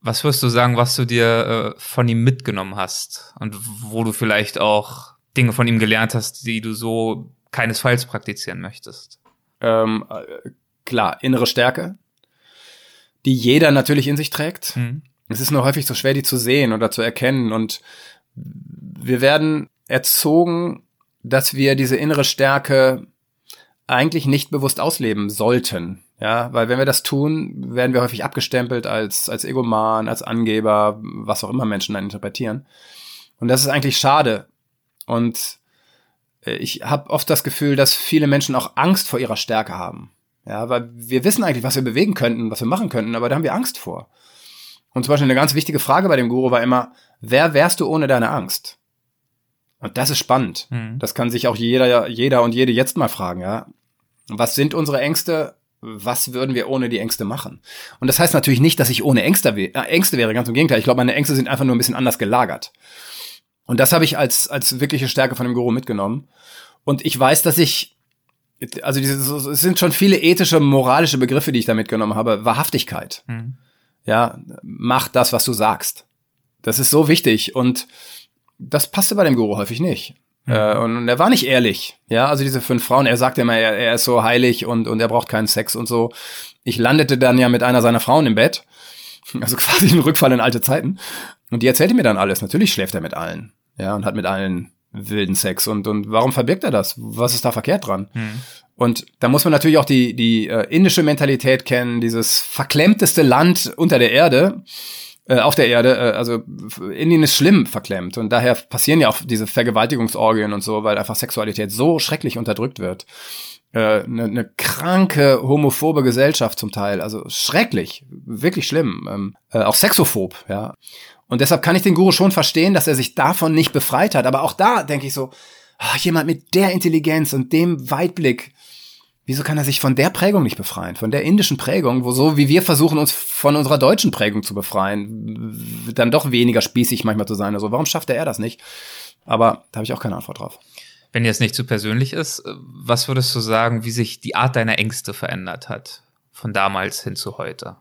Was wirst du sagen, was du dir äh, von ihm mitgenommen hast und wo du vielleicht auch Dinge von ihm gelernt hast, die du so keinesfalls praktizieren möchtest? Ähm, äh, klar, innere Stärke, die jeder natürlich in sich trägt. Mhm. Es ist nur häufig so schwer, die zu sehen oder zu erkennen. Und wir werden erzogen, dass wir diese innere Stärke eigentlich nicht bewusst ausleben sollten. Ja, weil wenn wir das tun, werden wir häufig abgestempelt als, als Egoman, als Angeber, was auch immer Menschen dann interpretieren. Und das ist eigentlich schade. Und äh, ich habe oft das Gefühl, dass viele Menschen auch Angst vor ihrer Stärke haben. Ja, weil wir wissen eigentlich, was wir bewegen könnten, was wir machen könnten, aber da haben wir Angst vor. Und zum Beispiel eine ganz wichtige Frage bei dem Guru war immer, wer wärst du ohne deine Angst? Und das ist spannend. Mhm. Das kann sich auch jeder, jeder und jede jetzt mal fragen, ja. Was sind unsere Ängste? was würden wir ohne die Ängste machen? Und das heißt natürlich nicht, dass ich ohne Ängste, äh, Ängste wäre, ganz im Gegenteil. Ich glaube, meine Ängste sind einfach nur ein bisschen anders gelagert. Und das habe ich als, als wirkliche Stärke von dem Guru mitgenommen. Und ich weiß, dass ich, also diese, es sind schon viele ethische, moralische Begriffe, die ich da mitgenommen habe. Wahrhaftigkeit. Mhm. Ja, mach das, was du sagst. Das ist so wichtig. Und das passte bei dem Guru häufig nicht. Äh, und er war nicht ehrlich. Ja, also diese fünf Frauen, er sagte immer, er, er ist so heilig und, und er braucht keinen Sex und so. Ich landete dann ja mit einer seiner Frauen im Bett. Also [LAUGHS] quasi ein Rückfall in alte Zeiten. Und die erzählte mir dann alles. Natürlich schläft er mit allen. Ja, und hat mit allen wilden Sex. Und, und warum verbirgt er das? Was ist da verkehrt dran? Mhm. Und da muss man natürlich auch die, die äh, indische Mentalität kennen, dieses verklemmteste Land unter der Erde äh, auf der Erde, äh, also Indien ist schlimm verklemmt und daher passieren ja auch diese Vergewaltigungsorgien und so, weil einfach Sexualität so schrecklich unterdrückt wird. Eine äh, ne, kranke, homophobe Gesellschaft zum Teil, also schrecklich, wirklich schlimm, ähm, äh, auch sexophob, ja. Und deshalb kann ich den Guru schon verstehen, dass er sich davon nicht befreit hat. Aber auch da denke ich so, ach, jemand mit der Intelligenz und dem Weitblick, Wieso kann er sich von der Prägung nicht befreien? Von der indischen Prägung, wo so wie wir versuchen, uns von unserer deutschen Prägung zu befreien, dann doch weniger spießig manchmal zu sein. Also warum schafft er das nicht? Aber da habe ich auch keine Antwort drauf. Wenn jetzt nicht zu persönlich ist, was würdest du sagen, wie sich die Art deiner Ängste verändert hat? Von damals hin zu heute?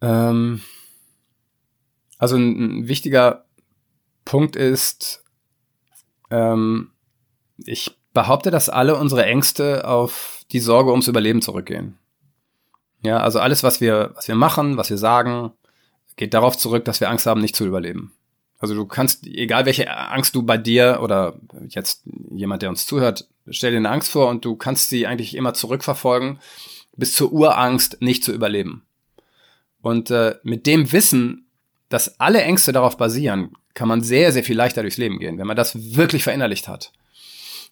Ähm, also ein, ein wichtiger Punkt ist, ähm, ich behaupte, dass alle unsere Ängste auf die Sorge ums Überleben zurückgehen. Ja, also alles, was wir, was wir machen, was wir sagen, geht darauf zurück, dass wir Angst haben, nicht zu überleben. Also du kannst, egal welche Angst du bei dir oder jetzt jemand, der uns zuhört, stell dir eine Angst vor und du kannst sie eigentlich immer zurückverfolgen bis zur Urangst, nicht zu überleben. Und äh, mit dem Wissen, dass alle Ängste darauf basieren, kann man sehr, sehr viel leichter durchs Leben gehen, wenn man das wirklich verinnerlicht hat.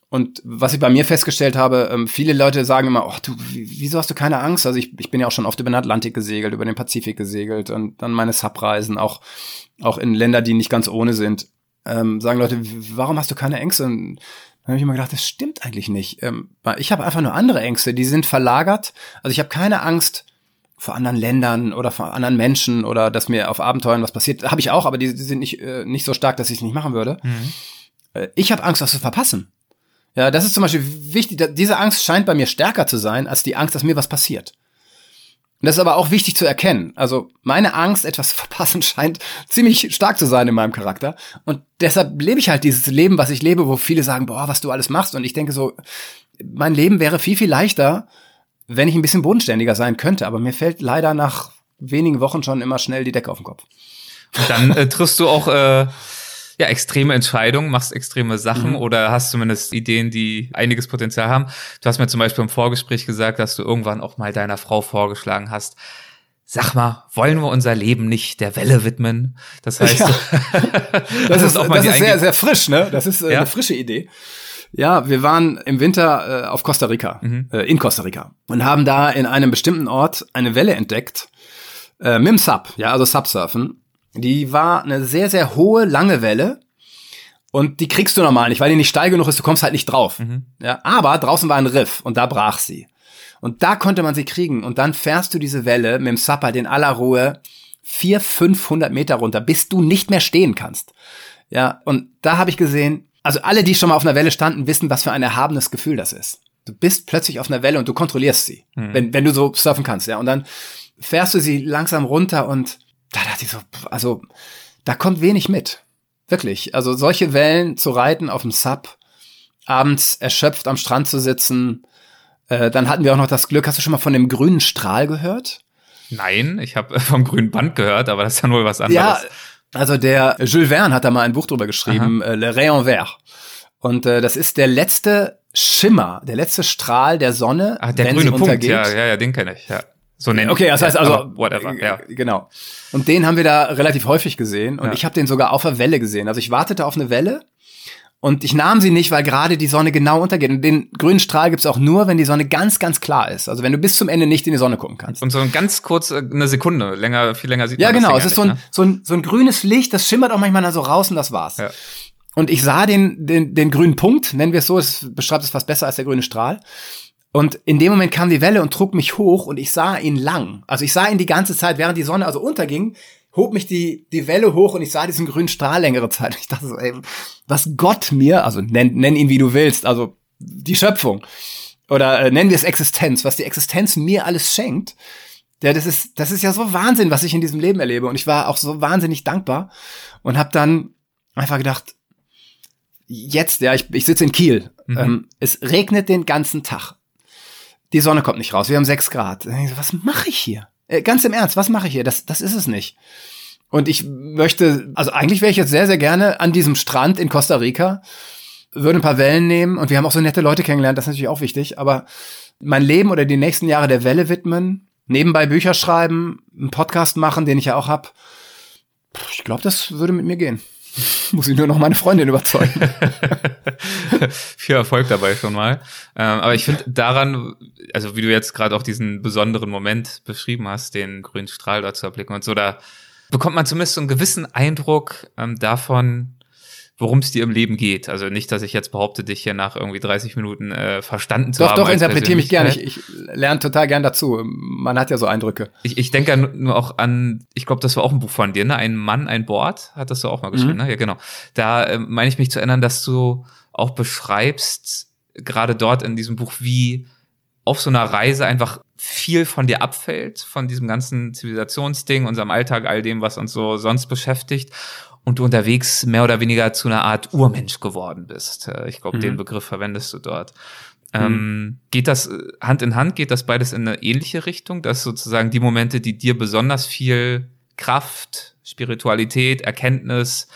Und was ich bei mir festgestellt habe, ähm, viele Leute sagen immer, oh, du, wieso hast du keine Angst? Also ich, ich bin ja auch schon oft über den Atlantik gesegelt, über den Pazifik gesegelt und dann meine Subreisen, auch, auch in Länder, die nicht ganz ohne sind. Ähm, sagen Leute, warum hast du keine Ängste? Und Dann habe ich immer gedacht, das stimmt eigentlich nicht. Ähm, ich habe einfach nur andere Ängste, die sind verlagert. Also ich habe keine Angst vor anderen Ländern oder vor anderen Menschen oder dass mir auf Abenteuern was passiert. Habe ich auch, aber die, die sind nicht, äh, nicht so stark, dass ich es nicht machen würde. Mhm. Äh, ich habe Angst, das zu verpassen. Ja, das ist zum Beispiel wichtig. Diese Angst scheint bei mir stärker zu sein als die Angst, dass mir was passiert. Und das ist aber auch wichtig zu erkennen. Also meine Angst, etwas [LAUGHS] zu verpassen, scheint ziemlich stark zu sein in meinem Charakter. Und deshalb lebe ich halt dieses Leben, was ich lebe, wo viele sagen, boah, was du alles machst. Und ich denke so, mein Leben wäre viel, viel leichter, wenn ich ein bisschen bodenständiger sein könnte. Aber mir fällt leider nach wenigen Wochen schon immer schnell die Decke auf den Kopf. Und dann äh, triffst du auch äh, ja, extreme Entscheidungen, machst extreme Sachen mhm. oder hast zumindest Ideen, die einiges Potenzial haben. Du hast mir zum Beispiel im Vorgespräch gesagt, dass du irgendwann auch mal deiner Frau vorgeschlagen hast, Sag mal, wollen wir unser Leben nicht der Welle widmen? Das heißt, ja. [LAUGHS] das, ist auch mal das ist sehr, sehr frisch, ne? Das ist äh, ja? eine frische Idee. Ja, wir waren im Winter äh, auf Costa Rica, mhm. äh, in Costa Rica und haben da in einem bestimmten Ort eine Welle entdeckt, äh, mit dem Sub, ja, also Subsurfen. Die war eine sehr, sehr hohe, lange Welle. Und die kriegst du normal nicht, weil die nicht steil genug ist, du kommst halt nicht drauf. Mhm. Ja, aber draußen war ein Riff und da brach sie. Und da konnte man sie kriegen. Und dann fährst du diese Welle mit dem Supper in aller Ruhe vier, 500 Meter runter, bis du nicht mehr stehen kannst. Ja, und da habe ich gesehen, also alle, die schon mal auf einer Welle standen, wissen, was für ein erhabenes Gefühl das ist. Du bist plötzlich auf einer Welle und du kontrollierst sie, mhm. wenn, wenn du so surfen kannst, ja. Und dann fährst du sie langsam runter und da dachte ich so, also da kommt wenig mit. Wirklich. Also solche Wellen zu reiten auf dem Sub, abends erschöpft am Strand zu sitzen. Äh, dann hatten wir auch noch das Glück, hast du schon mal von dem grünen Strahl gehört? Nein, ich habe [LAUGHS] vom grünen Band gehört, aber das ist ja wohl was anderes. Ja, also der Jules Verne hat da mal ein Buch drüber geschrieben, äh, Le Rayon Vert. Und äh, das ist der letzte Schimmer, der letzte Strahl der Sonne, ah, der wenn grüne sie untergeht. Punkt, ja, ja, ja, den kenne ich, ja. So nennen. Okay, das heißt also whatever, ja. Genau. Und den haben wir da relativ häufig gesehen und ja. ich habe den sogar auf der Welle gesehen. Also ich wartete auf eine Welle und ich nahm sie nicht, weil gerade die Sonne genau untergeht. Und den grünen Strahl gibt's auch nur, wenn die Sonne ganz, ganz klar ist. Also wenn du bis zum Ende nicht in die Sonne gucken kannst. Und so ein ganz kurz, äh, eine Sekunde, länger, viel länger sieht ja, man Ja, genau. Es ist so, ein, ne? so, ein, so ein grünes Licht, das schimmert auch manchmal so raus und das war's. Ja. Und ich sah den, den, den grünen Punkt, nennen wir es so, es beschreibt es fast besser als der grüne Strahl. Und in dem Moment kam die Welle und trug mich hoch und ich sah ihn lang. Also ich sah ihn die ganze Zeit, während die Sonne also unterging, hob mich die, die Welle hoch und ich sah diesen grünen Strahl längere Zeit. Ich dachte so, ey, was Gott mir, also nenn, nenn ihn wie du willst, also die Schöpfung. Oder äh, nennen wir es Existenz, was die Existenz mir alles schenkt. Ja, das ist, das ist ja so Wahnsinn, was ich in diesem Leben erlebe. Und ich war auch so wahnsinnig dankbar und habe dann einfach gedacht, jetzt, ja, ich, ich sitze in Kiel. Mhm. Ähm, es regnet den ganzen Tag die Sonne kommt nicht raus, wir haben sechs Grad. So, was mache ich hier? Äh, ganz im Ernst, was mache ich hier? Das, das ist es nicht. Und ich möchte, also eigentlich wäre ich jetzt sehr, sehr gerne an diesem Strand in Costa Rica, würde ein paar Wellen nehmen und wir haben auch so nette Leute kennengelernt, das ist natürlich auch wichtig, aber mein Leben oder die nächsten Jahre der Welle widmen, nebenbei Bücher schreiben, einen Podcast machen, den ich ja auch hab. Ich glaube, das würde mit mir gehen. [LAUGHS] Muss ich nur noch meine Freundin überzeugen. [LAUGHS] Viel Erfolg dabei schon mal. Ähm, aber ich finde daran, also wie du jetzt gerade auch diesen besonderen Moment beschrieben hast, den grünen Strahl dort zu erblicken und so, da bekommt man zumindest so einen gewissen Eindruck ähm, davon, worum es dir im Leben geht. Also nicht, dass ich jetzt behaupte, dich hier nach irgendwie 30 Minuten äh, verstanden zu doch, haben. Doch, doch, interpretiere mich gerne. Ich, ich lerne total gern dazu. Man hat ja so Eindrücke. Ich, ich denke nur auch an, ich glaube, das war auch ein Buch von dir, ne? Ein Mann, ein Board, hattest du auch mal geschrieben, mhm. ne? Ja, genau. Da äh, meine ich mich zu erinnern, dass du auch beschreibst, gerade dort in diesem Buch, wie auf so einer Reise einfach viel von dir abfällt, von diesem ganzen Zivilisationsding, unserem Alltag, all dem, was uns so sonst beschäftigt und du unterwegs mehr oder weniger zu einer Art Urmensch geworden bist. Äh, ich glaube, mhm. den Begriff verwendest du dort. Mhm. Ähm, geht das Hand in Hand, geht das beides in eine ähnliche Richtung, dass sozusagen die Momente, die dir besonders viel Kraft, Spiritualität, Erkenntnis,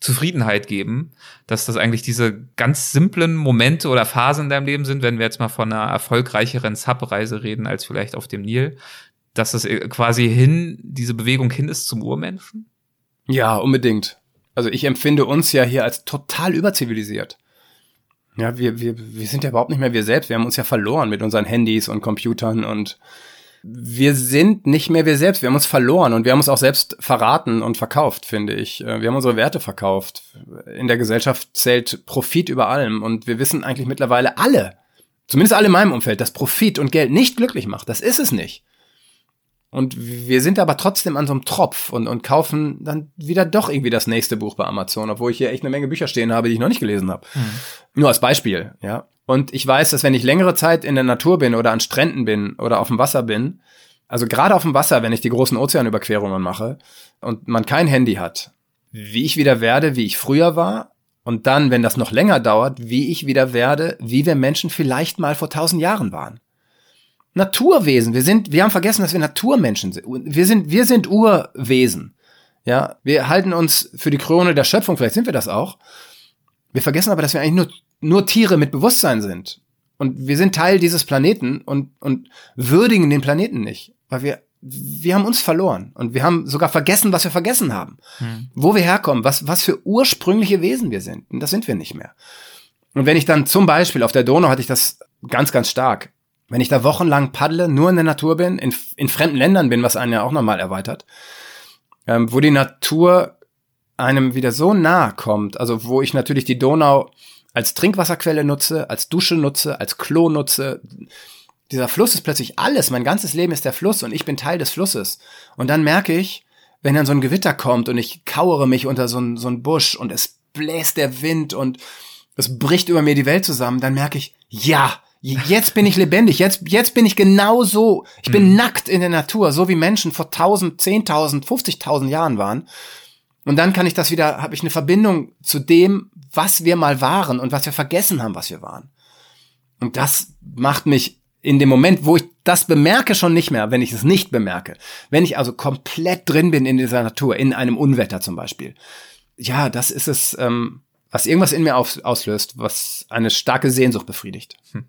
Zufriedenheit geben, dass das eigentlich diese ganz simplen Momente oder Phasen in deinem Leben sind, wenn wir jetzt mal von einer erfolgreicheren Subreise reden als vielleicht auf dem Nil, dass es äh, quasi hin, diese Bewegung hin ist zum Urmenschen? Ja, unbedingt. Also ich empfinde uns ja hier als total überzivilisiert. Ja, wir, wir, wir sind ja überhaupt nicht mehr wir selbst. Wir haben uns ja verloren mit unseren Handys und Computern und wir sind nicht mehr wir selbst. Wir haben uns verloren und wir haben uns auch selbst verraten und verkauft, finde ich. Äh, wir haben unsere Werte verkauft. In der Gesellschaft zählt Profit über allem und wir wissen eigentlich mittlerweile alle, zumindest alle in meinem Umfeld, dass Profit und Geld nicht glücklich macht. Das ist es nicht. Und wir sind aber trotzdem an so einem Tropf und, und kaufen dann wieder doch irgendwie das nächste Buch bei Amazon, obwohl ich hier echt eine Menge Bücher stehen habe, die ich noch nicht gelesen habe. Mhm. Nur als Beispiel, ja. Und ich weiß, dass wenn ich längere Zeit in der Natur bin oder an Stränden bin oder auf dem Wasser bin, also gerade auf dem Wasser, wenn ich die großen Ozeanüberquerungen mache und man kein Handy hat, wie ich wieder werde, wie ich früher war und dann, wenn das noch länger dauert, wie ich wieder werde, wie wir Menschen vielleicht mal vor tausend Jahren waren. Naturwesen. Wir sind, wir haben vergessen, dass wir Naturmenschen sind. Wir sind, wir sind Urwesen. Ja, wir halten uns für die Krone der Schöpfung. Vielleicht sind wir das auch. Wir vergessen aber, dass wir eigentlich nur, nur Tiere mit Bewusstsein sind. Und wir sind Teil dieses Planeten und, und würdigen den Planeten nicht. Weil wir, wir haben uns verloren. Und wir haben sogar vergessen, was wir vergessen haben. Hm. Wo wir herkommen, was, was für ursprüngliche Wesen wir sind. Und das sind wir nicht mehr. Und wenn ich dann zum Beispiel auf der Donau hatte ich das ganz, ganz stark. Wenn ich da wochenlang paddle, nur in der Natur bin, in, in fremden Ländern bin, was einen ja auch nochmal erweitert, ähm, wo die Natur einem wieder so nahe kommt, also wo ich natürlich die Donau als Trinkwasserquelle nutze, als Dusche nutze, als Klo nutze. Dieser Fluss ist plötzlich alles. Mein ganzes Leben ist der Fluss und ich bin Teil des Flusses. Und dann merke ich, wenn dann so ein Gewitter kommt und ich kauere mich unter so ein, so Busch und es bläst der Wind und es bricht über mir die Welt zusammen, dann merke ich, ja, Jetzt bin ich lebendig. Jetzt, jetzt bin ich genau so. Ich bin hm. nackt in der Natur, so wie Menschen vor 1000, 10.000, 50.000 Jahren waren. Und dann kann ich das wieder, habe ich eine Verbindung zu dem, was wir mal waren und was wir vergessen haben, was wir waren. Und das macht mich in dem Moment, wo ich das bemerke, schon nicht mehr, wenn ich es nicht bemerke. Wenn ich also komplett drin bin in dieser Natur, in einem Unwetter zum Beispiel. Ja, das ist es, ähm, was irgendwas in mir auf, auslöst, was eine starke Sehnsucht befriedigt. Hm.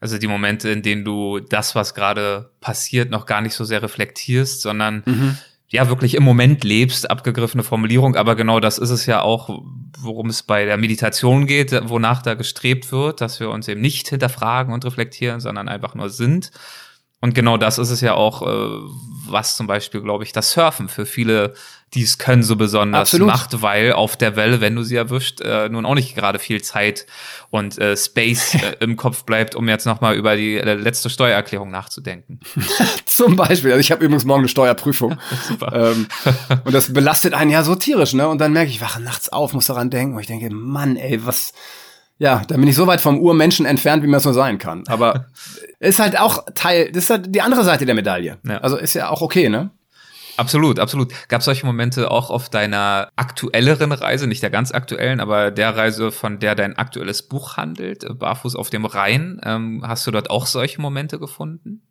Also die Momente, in denen du das, was gerade passiert, noch gar nicht so sehr reflektierst, sondern mhm. ja wirklich im Moment lebst, abgegriffene Formulierung, aber genau das ist es ja auch, worum es bei der Meditation geht, wonach da gestrebt wird, dass wir uns eben nicht hinterfragen und reflektieren, sondern einfach nur sind. Und genau das ist es ja auch, äh, was zum Beispiel, glaube ich, das Surfen für viele die es können, so besonders Absolut. macht, weil auf der Welle, wenn du sie erwischt, äh, nun auch nicht gerade viel Zeit und äh, Space [LAUGHS] äh, im Kopf bleibt, um jetzt nochmal über die äh, letzte Steuererklärung nachzudenken. [LAUGHS] Zum Beispiel. Also ich habe übrigens morgen eine Steuerprüfung. [LAUGHS] Super. Ähm, und das belastet einen ja so tierisch, ne? Und dann merke ich, ich wache nachts auf, muss daran denken. Und ich denke, Mann, ey, was. Ja, da bin ich so weit vom Urmenschen entfernt, wie man es nur sein kann. Aber [LAUGHS] ist halt auch Teil, das ist halt die andere Seite der Medaille. Ja. Also ist ja auch okay, ne? Absolut, absolut. Gab es solche Momente auch auf deiner aktuelleren Reise, nicht der ganz aktuellen, aber der Reise, von der dein aktuelles Buch handelt, Barfuß auf dem Rhein? Ähm, hast du dort auch solche Momente gefunden?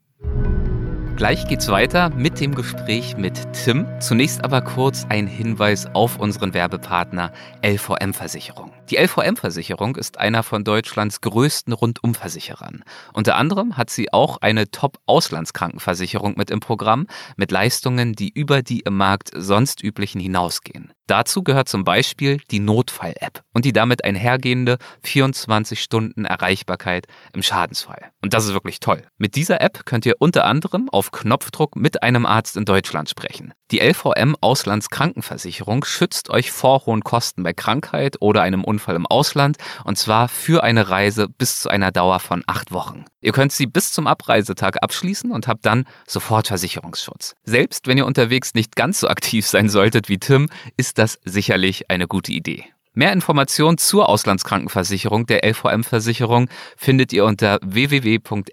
Gleich geht's weiter mit dem Gespräch mit Tim. Zunächst aber kurz ein Hinweis auf unseren Werbepartner LVM Versicherung. Die LVM Versicherung ist einer von Deutschlands größten Rundumversicherern. Unter anderem hat sie auch eine Top-Auslandskrankenversicherung mit im Programm mit Leistungen, die über die im Markt sonst üblichen hinausgehen. Dazu gehört zum Beispiel die Notfall-App und die damit einhergehende 24 Stunden Erreichbarkeit im Schadensfall. Und das ist wirklich toll. Mit dieser App könnt ihr unter anderem auf Knopfdruck mit einem Arzt in Deutschland sprechen. Die LVM Auslandskrankenversicherung schützt euch vor hohen Kosten bei Krankheit oder einem Unfall im Ausland und zwar für eine Reise bis zu einer Dauer von acht Wochen. Ihr könnt sie bis zum Abreisetag abschließen und habt dann sofort Versicherungsschutz. Selbst wenn ihr unterwegs nicht ganz so aktiv sein solltet wie Tim, ist das sicherlich eine gute Idee. Mehr Informationen zur Auslandskrankenversicherung der LVM-Versicherung findet ihr unter www.lvm.de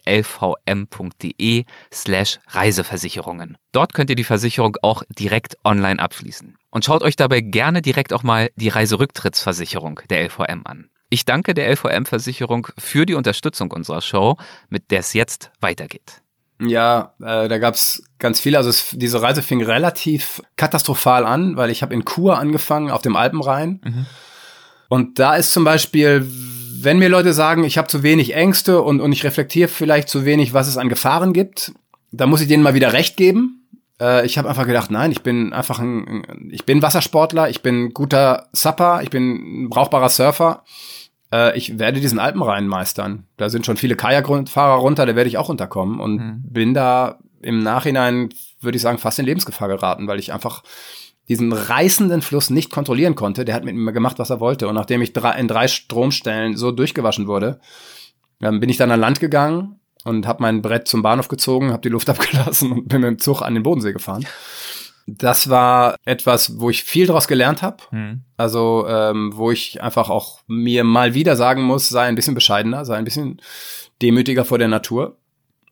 slash Reiseversicherungen. Dort könnt ihr die Versicherung auch direkt online abschließen. Und schaut euch dabei gerne direkt auch mal die Reiserücktrittsversicherung der LVM an. Ich danke der LVM-Versicherung für die Unterstützung unserer Show, mit der es jetzt weitergeht. Ja, äh, da gab's ganz viele. Also es, diese Reise fing relativ katastrophal an, weil ich habe in Chur angefangen, auf dem Alpenrhein. Mhm. Und da ist zum Beispiel, wenn mir Leute sagen, ich habe zu wenig Ängste und, und ich reflektiere vielleicht zu wenig, was es an Gefahren gibt, da muss ich denen mal wieder recht geben. Äh, ich habe einfach gedacht, nein, ich bin einfach ein, ich bin Wassersportler, ich bin guter Supper, ich bin ein brauchbarer Surfer äh, ich werde diesen Alpenrhein meistern. Da sind schon viele Kajakfahrer runter, da werde ich auch runterkommen und mhm. bin da im Nachhinein, würde ich sagen, fast in Lebensgefahr geraten, weil ich einfach diesen reißenden Fluss nicht kontrollieren konnte. Der hat mit mir gemacht, was er wollte. Und nachdem ich drei, in drei Stromstellen so durchgewaschen wurde, ähm, bin ich dann an Land gegangen und habe mein Brett zum Bahnhof gezogen, habe die Luft [LAUGHS] abgelassen und bin mit dem Zug an den Bodensee gefahren. Das war etwas, wo ich viel daraus gelernt habe. Mhm. Also ähm, wo ich einfach auch mir mal wieder sagen muss, sei ein bisschen bescheidener, sei ein bisschen demütiger vor der Natur.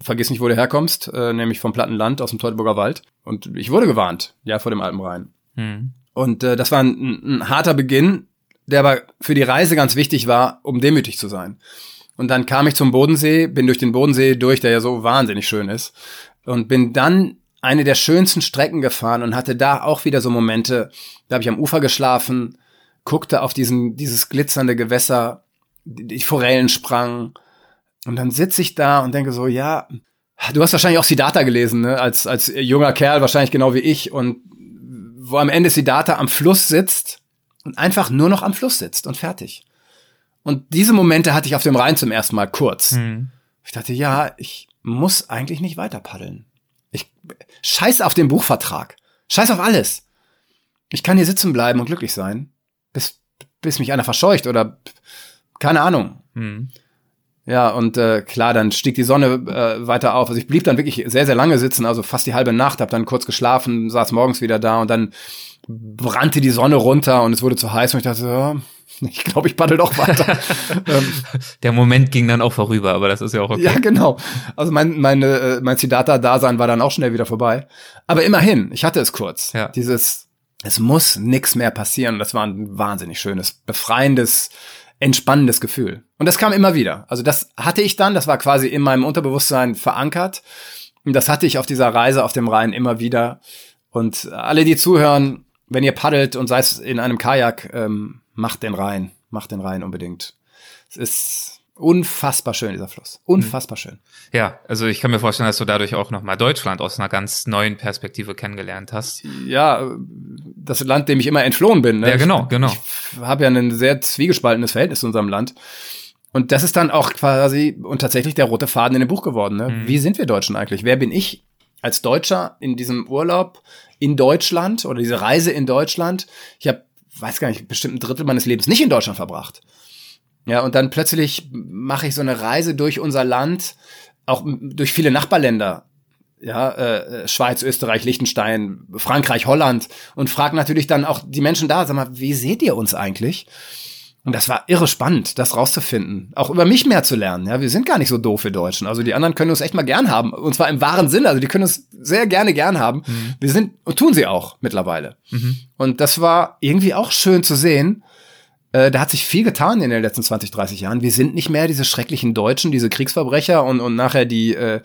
Vergiss nicht, wo du herkommst, äh, nämlich vom Plattenland aus dem Teutoburger Wald. Und ich wurde gewarnt, ja, vor dem Alpenrhein. Mhm. Und äh, das war ein, ein harter Beginn, der aber für die Reise ganz wichtig war, um demütig zu sein. Und dann kam ich zum Bodensee, bin durch den Bodensee durch, der ja so wahnsinnig schön ist, und bin dann eine der schönsten Strecken gefahren und hatte da auch wieder so Momente, da habe ich am Ufer geschlafen, guckte auf diesen, dieses glitzernde Gewässer, die Forellen sprangen und dann sitze ich da und denke so, ja, du hast wahrscheinlich auch Siddhartha gelesen, ne? als, als junger Kerl, wahrscheinlich genau wie ich und wo am Ende Siddhartha am Fluss sitzt und einfach nur noch am Fluss sitzt und fertig. Und diese Momente hatte ich auf dem Rhein zum ersten Mal kurz. Hm. Ich dachte, ja, ich muss eigentlich nicht weiter paddeln. Scheiß auf den Buchvertrag. Scheiß auf alles. Ich kann hier sitzen bleiben und glücklich sein, bis, bis mich einer verscheucht oder keine Ahnung. Hm. Ja, und äh, klar, dann stieg die Sonne äh, weiter auf. Also ich blieb dann wirklich sehr, sehr lange sitzen, also fast die halbe Nacht, hab dann kurz geschlafen, saß morgens wieder da und dann brannte die Sonne runter und es wurde zu heiß und ich dachte, ja, ich glaube, ich paddel doch weiter. [LAUGHS] Ähm, Der Moment ging dann auch vorüber, aber das ist ja auch okay. Ja, genau. Also mein, meine, äh, mein Siddhartha-Dasein war dann auch schnell wieder vorbei. Aber immerhin, ich hatte es kurz. Ja. Dieses, es muss nix mehr passieren. Das war ein wahnsinnig schönes, befreiendes, entspannendes Gefühl. Und das kam immer wieder. Also das hatte ich dann, das war quasi in meinem Unterbewusstsein verankert. Und das hatte ich auf dieser Reise auf dem Rhein immer wieder. Und alle, die zuhören, wenn ihr paddelt und sei es in einem Kajak, ähm, macht den Rhein, macht den Rhein unbedingt. Es ist unfassbar schön, dieser Fluss. Unfassbar schön. Ja, also ich kann mir vorstellen, dass du dadurch auch nochmal Deutschland aus einer ganz neuen Perspektive kennengelernt hast. Ja, das Land, dem ich immer entflohen bin. Ne? Ja, genau, genau. Ich habe ja ein sehr zwiegespaltenes Verhältnis zu unserem Land. Und das ist dann auch quasi und tatsächlich der rote Faden in dem Buch geworden. Ne? Mhm. Wie sind wir Deutschen eigentlich? Wer bin ich als Deutscher in diesem Urlaub in Deutschland oder diese Reise in Deutschland? Ich habe weiß gar nicht, bestimmt ein Drittel meines Lebens nicht in Deutschland verbracht. Ja, und dann plötzlich mache ich so eine Reise durch unser Land, auch durch viele Nachbarländer. Ja, äh, Schweiz, Österreich, Liechtenstein, Frankreich, Holland und frage natürlich dann auch die Menschen da, sag mal, wie seht ihr uns eigentlich? Und das war irre spannend, das rauszufinden. Auch über mich mehr zu lernen. Ja, wir sind gar nicht so doof, wir Deutschen. Also die anderen können uns echt mal gern haben. Und zwar im wahren Sinne. Also die können uns sehr gerne gern haben. Mhm. Wir sind, und tun sie auch mittlerweile. Mhm. Und das war irgendwie auch schön zu sehen. Äh, da hat sich viel getan in den letzten 20, 30 Jahren. Wir sind nicht mehr diese schrecklichen Deutschen, diese Kriegsverbrecher und, und nachher die, äh,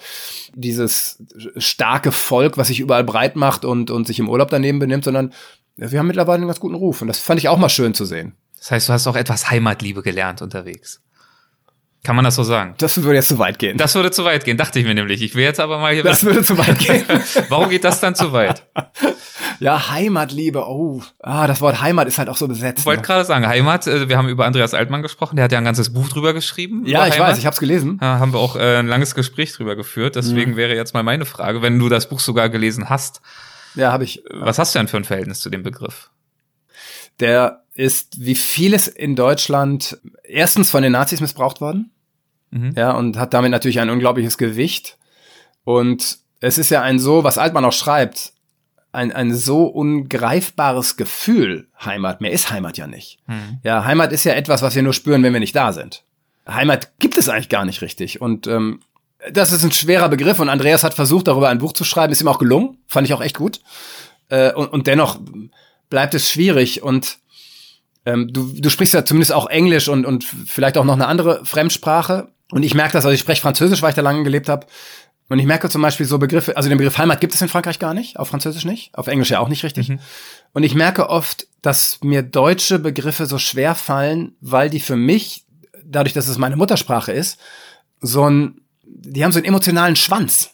dieses starke Volk, was sich überall breit macht und, und sich im Urlaub daneben benimmt, sondern wir haben mittlerweile einen ganz guten Ruf. Und das fand ich auch mal schön zu sehen. Das heißt, du hast auch etwas Heimatliebe gelernt unterwegs. Kann man das so sagen? Das würde jetzt zu weit gehen. Das würde zu weit gehen, dachte ich mir nämlich. Ich will jetzt aber mal hier. Das würde zu weit gehen. [LAUGHS] Warum geht das dann zu weit? Ja, Heimatliebe. Oh, ah, das Wort Heimat ist halt auch so besetzt. Ich wollte ne? gerade sagen, Heimat. Äh, wir haben über Andreas Altmann gesprochen. Der hat ja ein ganzes Buch drüber geschrieben. Ja, ich Heimat. weiß. Ich habe es gelesen. Ja, haben wir auch äh, ein langes Gespräch drüber geführt. Deswegen mhm. wäre jetzt mal meine Frage, wenn du das Buch sogar gelesen hast. Ja, habe ich. Was hast du denn für ein Verhältnis zu dem Begriff? Der ist wie vieles in Deutschland erstens von den Nazis missbraucht worden. Mhm. Ja, und hat damit natürlich ein unglaubliches Gewicht. Und es ist ja ein so, was Altmann auch schreibt, ein, ein so ungreifbares Gefühl, Heimat. Mehr ist Heimat ja nicht. Mhm. Ja, Heimat ist ja etwas, was wir nur spüren, wenn wir nicht da sind. Heimat gibt es eigentlich gar nicht richtig. Und ähm, das ist ein schwerer Begriff. Und Andreas hat versucht, darüber ein Buch zu schreiben. Ist ihm auch gelungen. Fand ich auch echt gut. Äh, und, und dennoch bleibt es schwierig. Und ähm, du, du sprichst ja zumindest auch Englisch und, und vielleicht auch noch eine andere Fremdsprache. Und ich merke das, also ich spreche Französisch, weil ich da lange gelebt habe. Und ich merke zum Beispiel so Begriffe, also den Begriff Heimat gibt es in Frankreich gar nicht, auf Französisch nicht, auf Englisch ja auch nicht richtig. Mhm. Und ich merke oft, dass mir deutsche Begriffe so schwer fallen, weil die für mich, dadurch, dass es meine Muttersprache ist, so ein, die haben so einen emotionalen Schwanz.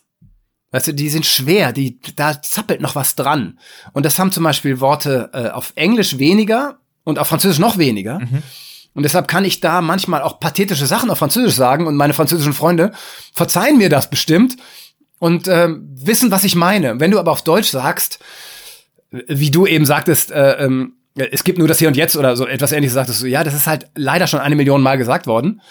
Weißt du, die sind schwer, die, da zappelt noch was dran. Und das haben zum Beispiel Worte äh, auf Englisch weniger, und auf Französisch noch weniger. Mhm. Und deshalb kann ich da manchmal auch pathetische Sachen auf Französisch sagen und meine französischen Freunde verzeihen mir das bestimmt. und ähm, wissen, was ich meine. Wenn du aber auf Deutsch sagst, wie du eben sagtest, äh, ähm, es gibt nur das Hier und Jetzt oder so etwas ähnliches, sagtest du, ja, das ist halt leider schon eine Million Mal gesagt worden.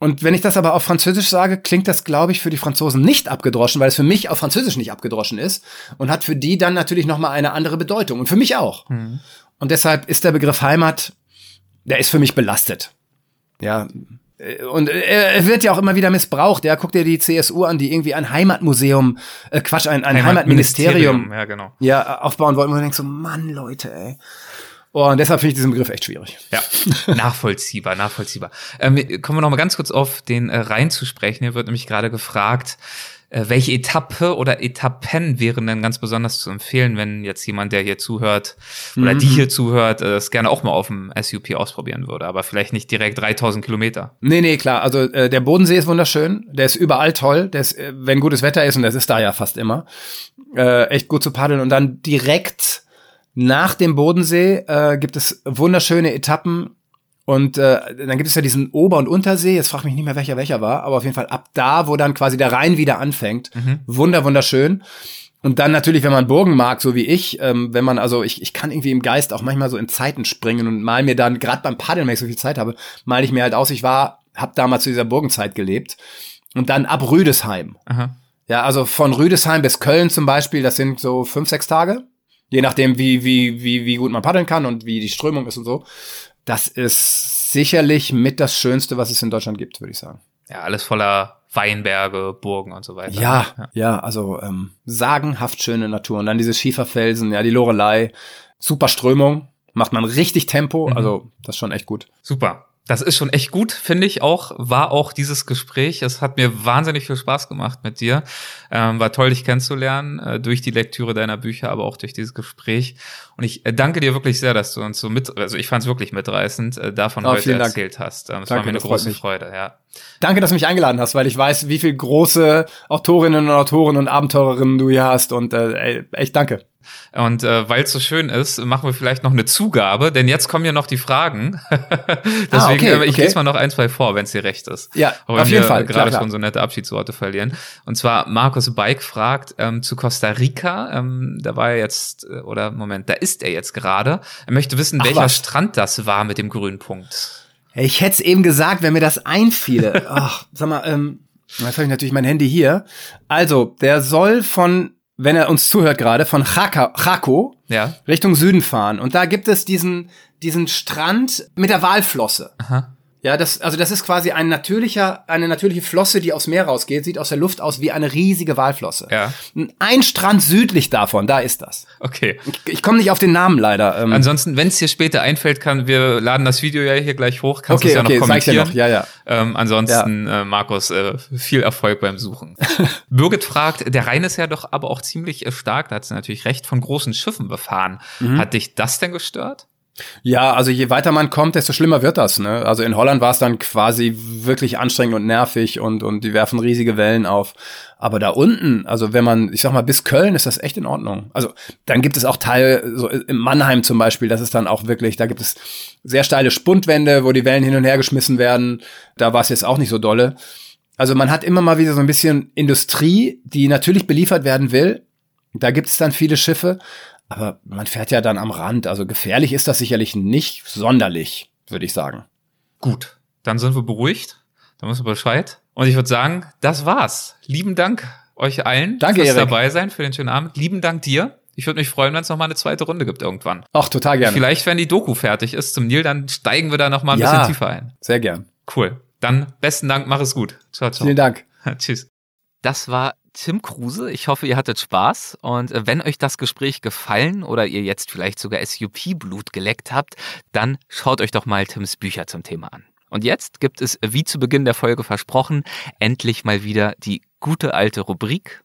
Und wenn ich das aber auf Französisch sage, klingt das, glaube ich, für die Franzosen nicht abgedroschen, weil es für mich auf Französisch nicht abgedroschen ist und hat für die dann natürlich noch mal eine andere Bedeutung und für mich auch. Mhm. Und deshalb ist der Begriff Heimat, der ist für mich belastet. Ja, und er wird ja auch immer wieder missbraucht. Ja, guck dir die CSU an, die irgendwie ein Heimatmuseum, äh, Quatsch, ein, ein Heimatministerium, ja, genau. ja, aufbauen wollten. Und man denkt so, Mann, Leute, ey. Oh, und deshalb finde ich diesen Begriff echt schwierig. Ja, [LAUGHS] nachvollziehbar, nachvollziehbar. Ähm, kommen wir noch mal ganz kurz auf den äh, Rhein zu sprechen. Hier wird nämlich gerade gefragt, äh, welche Etappe oder Etappen wären denn ganz besonders zu empfehlen, wenn jetzt jemand, der hier zuhört oder mhm. die hier zuhört, äh, es gerne auch mal auf dem SUP ausprobieren würde, aber vielleicht nicht direkt 3000 Kilometer? Nee, nee, klar. Also äh, der Bodensee ist wunderschön, der ist überall toll, der ist, äh, wenn gutes Wetter ist, und das ist da ja fast immer, äh, echt gut zu paddeln und dann direkt nach dem Bodensee äh, gibt es wunderschöne Etappen und äh, dann gibt es ja diesen Ober- und Untersee, jetzt frag mich nicht mehr, welcher welcher war, aber auf jeden Fall ab da, wo dann quasi der Rhein wieder anfängt. Mhm. Wunder, wunderschön. Und dann natürlich, wenn man Burgen mag, so wie ich, ähm, wenn man, also ich, ich kann irgendwie im Geist auch manchmal so in Zeiten springen und mal mir dann, gerade beim Paddeln, wenn ich so viel Zeit habe, mal ich mir halt aus, ich war, hab damals zu dieser Burgenzeit gelebt. Und dann ab Rüdesheim. Aha. Ja, also von Rüdesheim bis Köln zum Beispiel, das sind so fünf, sechs Tage. Je nachdem, wie, wie, wie, wie gut man paddeln kann und wie die Strömung ist und so das ist sicherlich mit das Schönste, was es in Deutschland gibt, würde ich sagen. Ja, alles voller Weinberge, Burgen und so weiter. Ja, ja, ja also ähm, sagenhaft schöne Natur. Und dann diese Schieferfelsen, ja, die Lorelei, super Strömung, macht man richtig Tempo, mhm. also das ist schon echt gut. Super. Das ist schon echt gut, finde ich auch, war auch dieses Gespräch. Es hat mir wahnsinnig viel Spaß gemacht mit dir. Ähm, war toll, dich kennenzulernen, äh, durch die Lektüre deiner Bücher, aber auch durch dieses Gespräch. Und ich äh, danke dir wirklich sehr, dass du uns so mit, also ich fand es wirklich mitreißend, äh, davon oh, heute erzählt hast. Ähm, es war mir eine große Freude, ja. Danke, dass du mich eingeladen hast, weil ich weiß, wie viele große Autorinnen und Autoren und Abenteurerinnen du hier hast und äh, echt danke. Und äh, weil es so schön ist, machen wir vielleicht noch eine Zugabe, denn jetzt kommen ja noch die Fragen. [LAUGHS] Deswegen, ah, okay, äh, ich okay. lese mal noch ein, zwei vor, wenn es dir recht ist. Ja, Aber auf jeden Fall. gerade schon so nette Abschiedsworte verlieren. Und zwar Markus Bike fragt ähm, zu Costa Rica. Ähm, da war er jetzt, äh, oder Moment, da ist er jetzt gerade. Er möchte wissen, Ach, welcher was? Strand das war mit dem grünen Punkt. Ich hätte es eben gesagt, wenn mir das einfiele. [LAUGHS] Ach, sag mal, ähm, jetzt habe ich natürlich mein Handy hier. Also, der soll von wenn er uns zuhört gerade, von Chaco ja. Richtung Süden fahren. Und da gibt es diesen, diesen Strand mit der Walflosse. Aha. Ja, das, also das ist quasi ein natürlicher, eine natürliche Flosse, die aufs Meer rausgeht, sieht aus der Luft aus wie eine riesige Walflosse. Ja. Ein Strand südlich davon, da ist das. Okay. Ich, ich komme nicht auf den Namen leider. Ähm. Ansonsten, wenn es dir später einfällt, kann, wir laden das Video ja hier gleich hoch, kannst okay, es ja okay, noch kommentieren. Ja, noch. ja, ja. Ähm, ansonsten, ja. Äh, Markus, äh, viel Erfolg beim Suchen. [LAUGHS] Birgit fragt, der Rhein ist ja doch aber auch ziemlich äh, stark, da hat sie natürlich recht, von großen Schiffen befahren. Mhm. Hat dich das denn gestört? Ja, also je weiter man kommt, desto schlimmer wird das. Ne? Also in Holland war es dann quasi wirklich anstrengend und nervig und, und die werfen riesige Wellen auf. Aber da unten, also wenn man, ich sag mal, bis Köln ist das echt in Ordnung. Also dann gibt es auch Teil, so in Mannheim zum Beispiel, das ist dann auch wirklich, da gibt es sehr steile Spundwände, wo die Wellen hin und her geschmissen werden. Da war es jetzt auch nicht so dolle. Also man hat immer mal wieder so ein bisschen Industrie, die natürlich beliefert werden will. Da gibt es dann viele Schiffe, aber man fährt ja dann am Rand. Also gefährlich ist das sicherlich nicht sonderlich, würde ich sagen. Gut, dann sind wir beruhigt. Dann wissen wir Bescheid. Und ich würde sagen, das war's. Lieben Dank euch allen Danke, fürs Erik. dabei sein, für den schönen Abend. Lieben Dank dir. Ich würde mich freuen, wenn es noch mal eine zweite Runde gibt irgendwann. Ach, total gerne. Vielleicht, wenn die Doku fertig ist zum Nil, dann steigen wir da noch mal ein ja, bisschen tiefer ein. Sehr gern. Cool. Dann besten Dank, mach es gut. Ciao, ciao. Vielen Dank. [LAUGHS] Tschüss. Das war Tim Kruse. Ich hoffe, ihr hattet Spaß. Und äh, wenn euch das Gespräch gefallen oder ihr jetzt vielleicht sogar SUP-Blut geleckt habt, dann schaut euch doch mal Tims Bücher zum Thema an. Und jetzt gibt es, wie zu Beginn der Folge versprochen, endlich mal wieder die gute alte Rubrik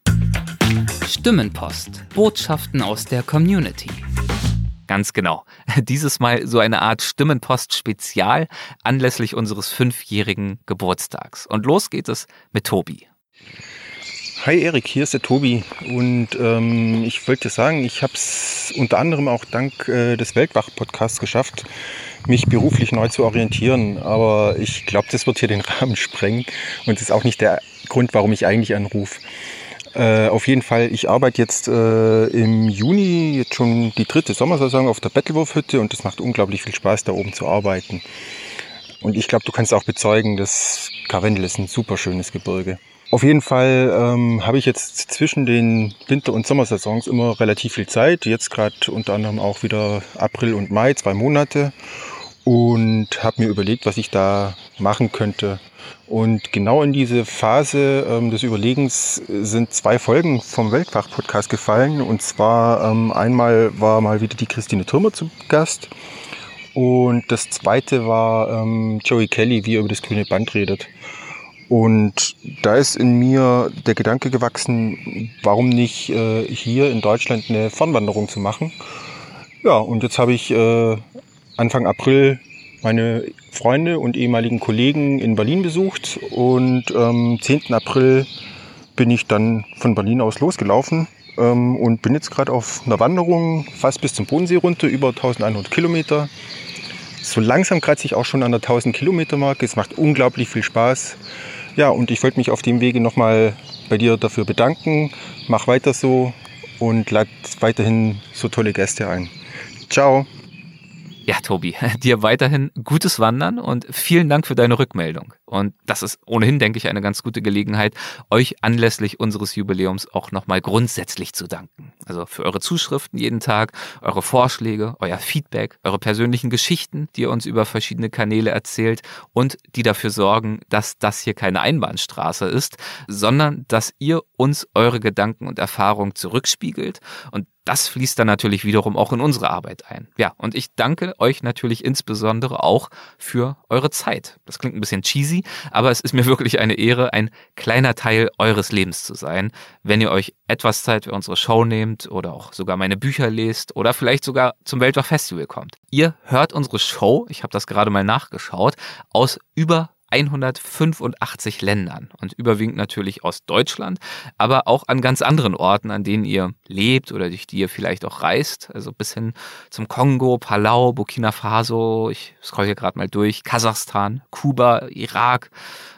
Stimmenpost. Botschaften aus der Community. Ganz genau. [LAUGHS] Dieses Mal so eine Art Stimmenpost-Spezial anlässlich unseres fünfjährigen Geburtstags. Und los geht es mit Tobi. Hi Erik, hier ist der Tobi und ähm, ich wollte sagen, ich habe es unter anderem auch dank äh, des Weltwach-Podcasts geschafft, mich beruflich neu zu orientieren. Aber ich glaube, das wird hier den [LAUGHS] Rahmen sprengen und das ist auch nicht der Grund, warum ich eigentlich anrufe. Äh, auf jeden Fall, ich arbeite jetzt äh, im Juni jetzt schon die dritte Sommersaison auf der Bettelwurfhütte und es macht unglaublich viel Spaß, da oben zu arbeiten. Und ich glaube, du kannst auch bezeugen, dass Karwendel ist ein super schönes Gebirge. Auf jeden Fall ähm, habe ich jetzt zwischen den Winter- und Sommersaisons immer relativ viel Zeit. Jetzt gerade unter anderem auch wieder April und Mai, zwei Monate. Und habe mir überlegt, was ich da machen könnte. Und genau in diese Phase ähm, des Überlegens sind zwei Folgen vom Weltfach-Podcast gefallen. Und zwar ähm, einmal war mal wieder die Christine Türmer zu Gast. Und das zweite war ähm, Joey Kelly, wie er über das grüne Band redet. Und da ist in mir der Gedanke gewachsen, warum nicht äh, hier in Deutschland eine Fernwanderung zu machen. Ja, und jetzt habe ich äh, Anfang April meine Freunde und ehemaligen Kollegen in Berlin besucht und am ähm, 10. April bin ich dann von Berlin aus losgelaufen ähm, und bin jetzt gerade auf einer Wanderung fast bis zum Bodensee runter, über 1100 Kilometer. So langsam kratze ich auch schon an der 1000 Kilometer Marke. Es macht unglaublich viel Spaß. Ja, und ich wollte mich auf dem Wege nochmal bei dir dafür bedanken. Mach weiter so und lad weiterhin so tolle Gäste ein. Ciao. Ja, Tobi, [LAUGHS] dir weiterhin gutes Wandern und vielen Dank für deine Rückmeldung. Und das ist ohnehin, denke ich, eine ganz gute Gelegenheit, euch anlässlich unseres Jubiläums auch nochmal grundsätzlich zu danken. Also für eure Zuschriften jeden Tag, eure Vorschläge, euer Feedback, eure persönlichen Geschichten, die ihr uns über verschiedene Kanäle erzählt und die dafür sorgen, dass das hier keine Einbahnstraße ist, sondern dass ihr uns eure Gedanken und Erfahrungen zurückspiegelt und das fließt dann natürlich wiederum auch in unsere Arbeit ein. Ja, und ich danke euch natürlich insbesondere auch für eure Zeit. Das klingt ein bisschen cheesy, aber es ist mir [LAUGHS] wirklich eine Ehre, ein kleiner Teil eures Lebens zu sein, wenn ihr euch etwas Zeit für unsere Show nehmt oder auch sogar meine Bücher lest oder vielleicht sogar zum Weltwach-Festival kommt. Ihr hört unsere Show, ich habe das gerade mal nachgeschaut, aus über 185 Ländern und überwiegend natürlich aus Deutschland, aber auch an ganz anderen Orten, an denen ihr lebt oder durch die ihr vielleicht auch reist, also bis hin zum Kongo, Palau, Burkina Faso, ich scroll hier gerade mal durch, Kasachstan, Kuba, Irak,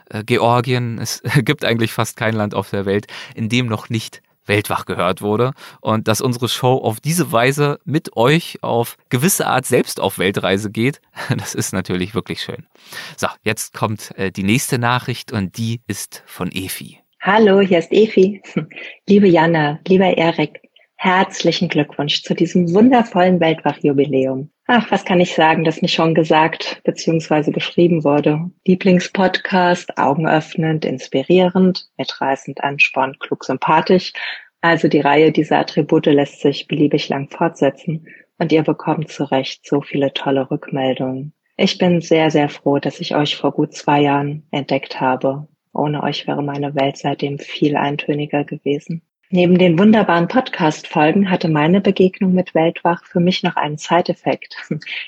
äh, Georgien. Es [LAUGHS] gibt eigentlich fast kein Land auf der Welt, in dem noch nicht Weltwach gehört wurde und dass unsere Show auf diese Weise mit euch auf gewisse Art selbst auf Weltreise geht, [LAUGHS] das ist natürlich wirklich schön. So, jetzt kommt äh, die nächste Nachricht und die ist von Efi. Hallo, hier ist Efi. [LAUGHS] Liebe Jana, lieber Erik, herzlichen Glückwunsch zu diesem wundervollen Weltwach-Jubiläum. Ach, was kann ich sagen, das nicht schon gesagt bzw. geschrieben wurde? Lieblingspodcast, augenöffnend, inspirierend, mitreißend, anspornend, klug, sympathisch. Also die Reihe dieser Attribute lässt sich beliebig lang fortsetzen und ihr bekommt zu Recht so viele tolle Rückmeldungen. Ich bin sehr, sehr froh, dass ich euch vor gut zwei Jahren entdeckt habe. Ohne euch wäre meine Welt seitdem viel eintöniger gewesen. Neben den wunderbaren Podcast-Folgen hatte meine Begegnung mit Weltwach für mich noch einen Side-Effekt.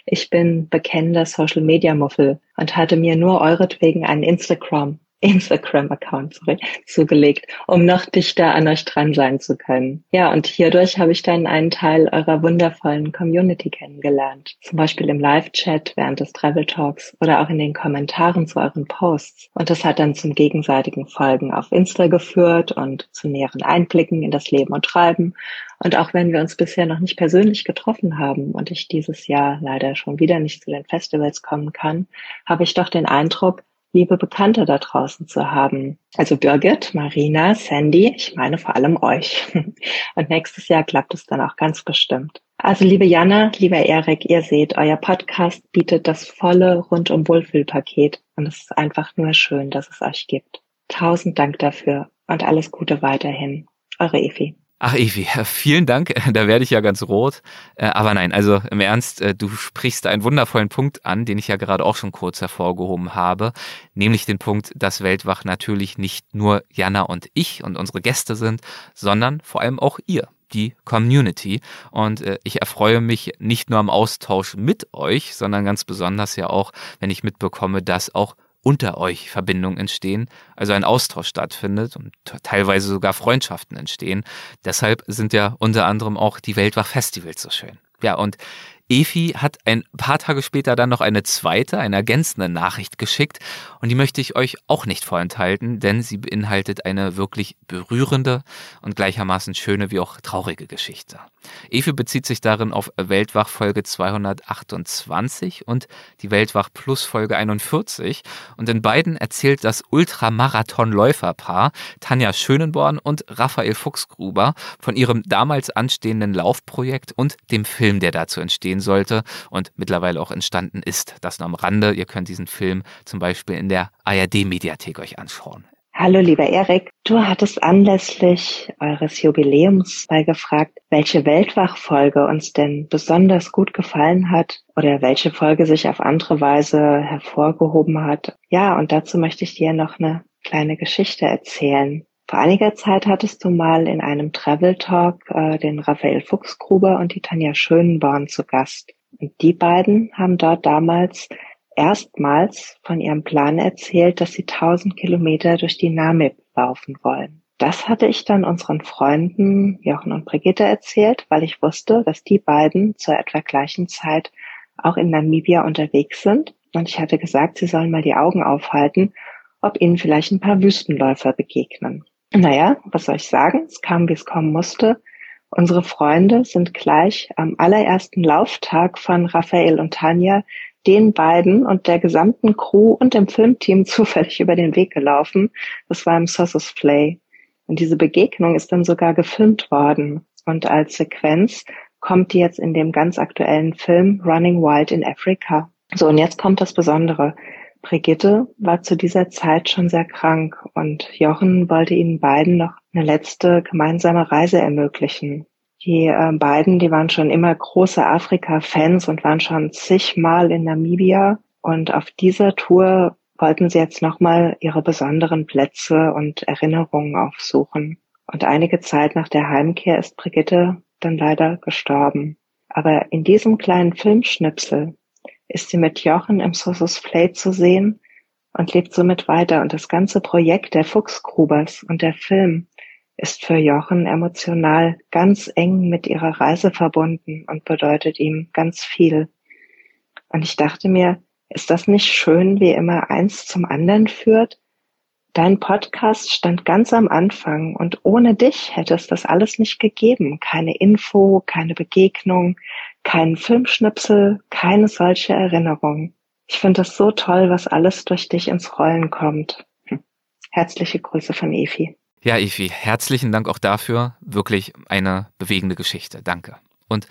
Ich bin bekennender Social-Media-Muffel und hatte mir nur euretwegen einen Instagram Instagram-Account zugelegt, um noch dichter an euch dran sein zu können. Ja, und hierdurch habe ich dann einen Teil eurer wundervollen Community kennengelernt. Zum Beispiel im Live-Chat während des Travel Talks oder auch in den Kommentaren zu euren Posts. Und das hat dann zum gegenseitigen Folgen auf Insta geführt und zu näheren Einblicken in das Leben und Treiben. Und auch wenn wir uns bisher noch nicht persönlich getroffen haben und ich dieses Jahr leider schon wieder nicht zu den Festivals kommen kann, habe ich doch den Eindruck, liebe Bekannte da draußen zu haben. Also Birgit, Marina, Sandy, ich meine vor allem euch. [LAUGHS] Und nächstes Jahr klappt es dann auch ganz bestimmt. Also liebe Jana, lieber Erik, ihr seht, euer Podcast bietet das volle rundum Wohlfühlpaket und es ist einfach nur schön, dass es euch gibt. Tausend Dank dafür und alles Gute weiterhin. Eure Efi. Ach, Evi, [LAUGHS] vielen Dank. Da werde ich ja ganz rot. Äh, aber nein, also im Ernst, äh, du sprichst einen wundervollen Punkt an, den ich ja gerade auch schon kurz hervorgehoben habe, nämlich den Punkt, dass Weltwach natürlich nicht nur Jana und ich und unsere Gäste sind, sondern vor allem auch ihr die Community. Und äh, ich erfreue mich nicht nur am Austausch mit euch, sondern ganz besonders ja auch, wenn ich mitbekomme, dass auch unter euch Verbindungen entstehen, also ein Austausch stattfindet und teilweise sogar Freundschaften entstehen. Deshalb sind ja unter anderem auch die Weltwach-Festivals so schön. Ja, und Efi hat ein paar Tage später dann noch eine zweite, eine ergänzende Nachricht geschickt und die möchte ich euch auch nicht vorenthalten, denn sie beinhaltet eine wirklich berührende und gleichermaßen schöne wie auch traurige Geschichte. Efi bezieht sich darin auf Weltwach Folge 228 und die Weltwach Plus Folge 41 und in beiden erzählt das Ultramarathon-Läuferpaar Tanja Schönenborn und Raphael Fuchsgruber von ihrem damals anstehenden Laufprojekt und dem Film, der dazu entstehen sollte und mittlerweile auch entstanden ist. Das nur am Rande. Ihr könnt diesen Film zum Beispiel in der ARD-Mediathek euch anschauen. Hallo lieber Erik, du hattest anlässlich eures Jubiläums mal gefragt, welche Weltwachfolge uns denn besonders gut gefallen hat oder welche Folge sich auf andere Weise hervorgehoben hat. Ja, und dazu möchte ich dir noch eine kleine Geschichte erzählen. Vor einiger Zeit hattest du mal in einem Travel Talk äh, den Raphael Fuchsgruber und die Tanja Schönborn zu Gast. Und die beiden haben dort damals erstmals von ihrem Plan erzählt, dass sie 1000 Kilometer durch die Namib laufen wollen. Das hatte ich dann unseren Freunden Jochen und Brigitte erzählt, weil ich wusste, dass die beiden zur etwa gleichen Zeit auch in Namibia unterwegs sind. Und ich hatte gesagt, sie sollen mal die Augen aufhalten, ob ihnen vielleicht ein paar Wüstenläufer begegnen. Naja, was soll ich sagen? Es kam, wie es kommen musste. Unsere Freunde sind gleich am allerersten Lauftag von Raphael und Tanja den beiden und der gesamten Crew und dem Filmteam [LAUGHS] zufällig über den Weg gelaufen. Das war im Sauces Play. Und diese Begegnung ist dann sogar gefilmt worden. Und als Sequenz kommt die jetzt in dem ganz aktuellen Film Running Wild in Africa. So, und jetzt kommt das Besondere. Brigitte war zu dieser Zeit schon sehr krank und Jochen wollte ihnen beiden noch eine letzte gemeinsame Reise ermöglichen. Die äh, beiden, die waren schon immer große Afrika-Fans und waren schon zigmal in Namibia. Und auf dieser Tour wollten sie jetzt nochmal ihre besonderen Plätze und Erinnerungen aufsuchen. Und einige Zeit nach der Heimkehr ist Brigitte dann leider gestorben. Aber in diesem kleinen Filmschnipsel ist sie mit Jochen im Sosos Play zu sehen und lebt somit weiter. Und das ganze Projekt der Fuchsgrubers und der Film ist für Jochen emotional ganz eng mit ihrer Reise verbunden und bedeutet ihm ganz viel. Und ich dachte mir, ist das nicht schön, wie immer eins zum anderen führt? Dein Podcast stand ganz am Anfang und ohne dich hätte es das alles nicht gegeben. Keine Info, keine Begegnung, keinen Filmschnipsel, keine solche Erinnerung. Ich finde es so toll, was alles durch dich ins Rollen kommt. Hm. Herzliche Grüße von Efi. Ja, Efi, herzlichen Dank auch dafür. Wirklich eine bewegende Geschichte. Danke. Und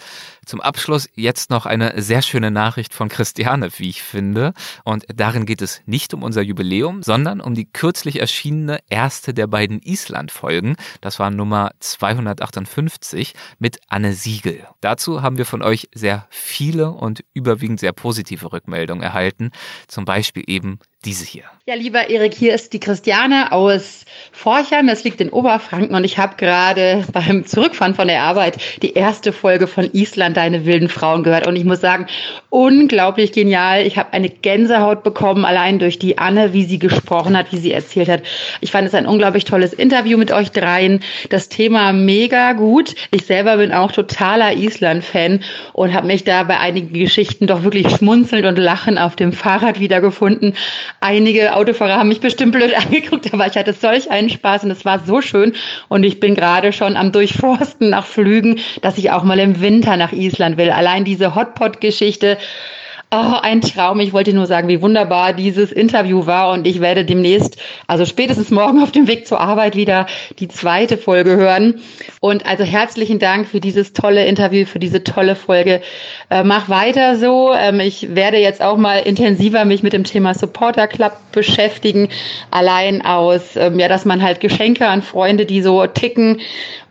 zum Abschluss jetzt noch eine sehr schöne Nachricht von Christiane, wie ich finde. Und darin geht es nicht um unser Jubiläum, sondern um die kürzlich erschienene erste der beiden Island-Folgen. Das war Nummer 258 mit Anne Siegel. Dazu haben wir von euch sehr viele und überwiegend sehr positive Rückmeldungen erhalten. Zum Beispiel eben diese hier. Ja, lieber Erik, hier ist die Christiane aus Forchern. Das liegt in Oberfranken und ich habe gerade beim Zurückfahren von der Arbeit die erste Folge von Island, deine wilden Frauen gehört. Und ich muss sagen, unglaublich genial. Ich habe eine Gänsehaut bekommen, allein durch die Anne, wie sie gesprochen hat, wie sie erzählt hat. Ich fand es ein unglaublich tolles Interview mit euch dreien. Das Thema mega gut. Ich selber bin auch totaler Island-Fan und habe mich da bei einigen Geschichten doch wirklich schmunzelnd und lachen auf dem Fahrrad wiedergefunden. Einige Autofahrer haben mich bestimmt blöd [LAUGHS] angeguckt, aber ich hatte solch einen Spaß und es war so schön. Und ich bin gerade schon am Durchforsten nach Flügen, dass ich auch mal im Winter nach Island will. Allein diese Hotpot-Geschichte Oh, ein Traum. Ich wollte nur sagen, wie wunderbar dieses Interview war und ich werde demnächst, also spätestens morgen [LAUGHS] auf dem Weg zur Arbeit wieder die zweite Folge hören. Und also herzlichen Dank für dieses tolle Interview, für diese tolle Folge. Äh, mach weiter so. Ähm, ich werde jetzt auch mal intensiver mich mit dem Thema Supporter Club beschäftigen. Allein aus, ähm, ja, dass man halt Geschenke an Freunde, die so ticken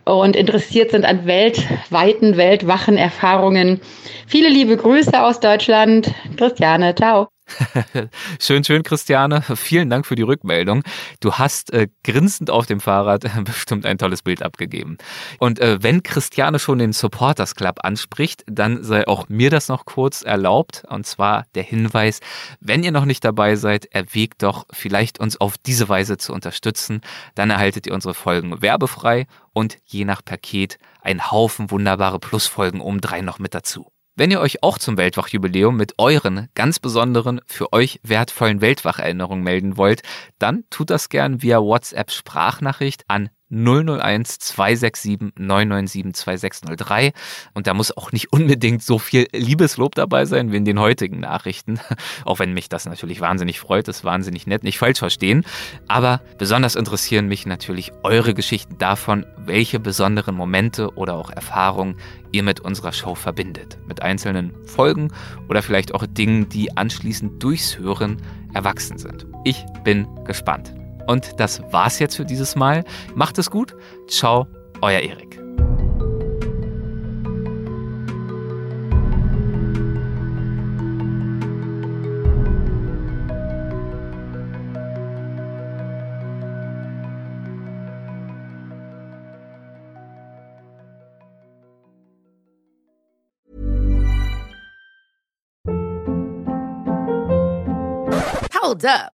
und interessiert sind an weltweiten, weltwachen Erfahrungen. Viele liebe Grüße aus Deutschland. Christiane, ciao. [LAUGHS] schön, schön, Christiane. Vielen Dank für die Rückmeldung. Du hast äh, grinsend auf dem Fahrrad bestimmt ein tolles Bild abgegeben. Und äh, wenn Christiane schon den Supporters Club anspricht, dann sei auch mir das noch kurz erlaubt. Und zwar der Hinweis, wenn ihr noch nicht dabei seid, erwägt doch vielleicht uns auf diese Weise zu unterstützen. Dann erhaltet ihr unsere Folgen werbefrei und je nach Paket ein Haufen wunderbare Plusfolgen um drei noch mit dazu. Wenn ihr euch auch zum Weltwachjubiläum mit euren ganz besonderen, für euch wertvollen Weltwacherinnerungen melden wollt, dann tut das gern via WhatsApp Sprachnachricht an 001 267 997 2603. Und da muss auch nicht unbedingt so viel Liebeslob dabei sein wie in den heutigen Nachrichten. [LAUGHS] Auch wenn mich das natürlich wahnsinnig freut, ist wahnsinnig nett, nicht falsch verstehen. Aber besonders interessieren mich natürlich eure Geschichten davon, welche besonderen Momente oder auch Erfahrungen ihr mit unserer Show verbindet. Mit einzelnen Folgen oder vielleicht auch Dingen, die anschließend durchs Hören erwachsen sind. Ich bin gespannt. Und das war's jetzt für dieses Mal. Macht es gut. Ciao, euer Erik. Hold up.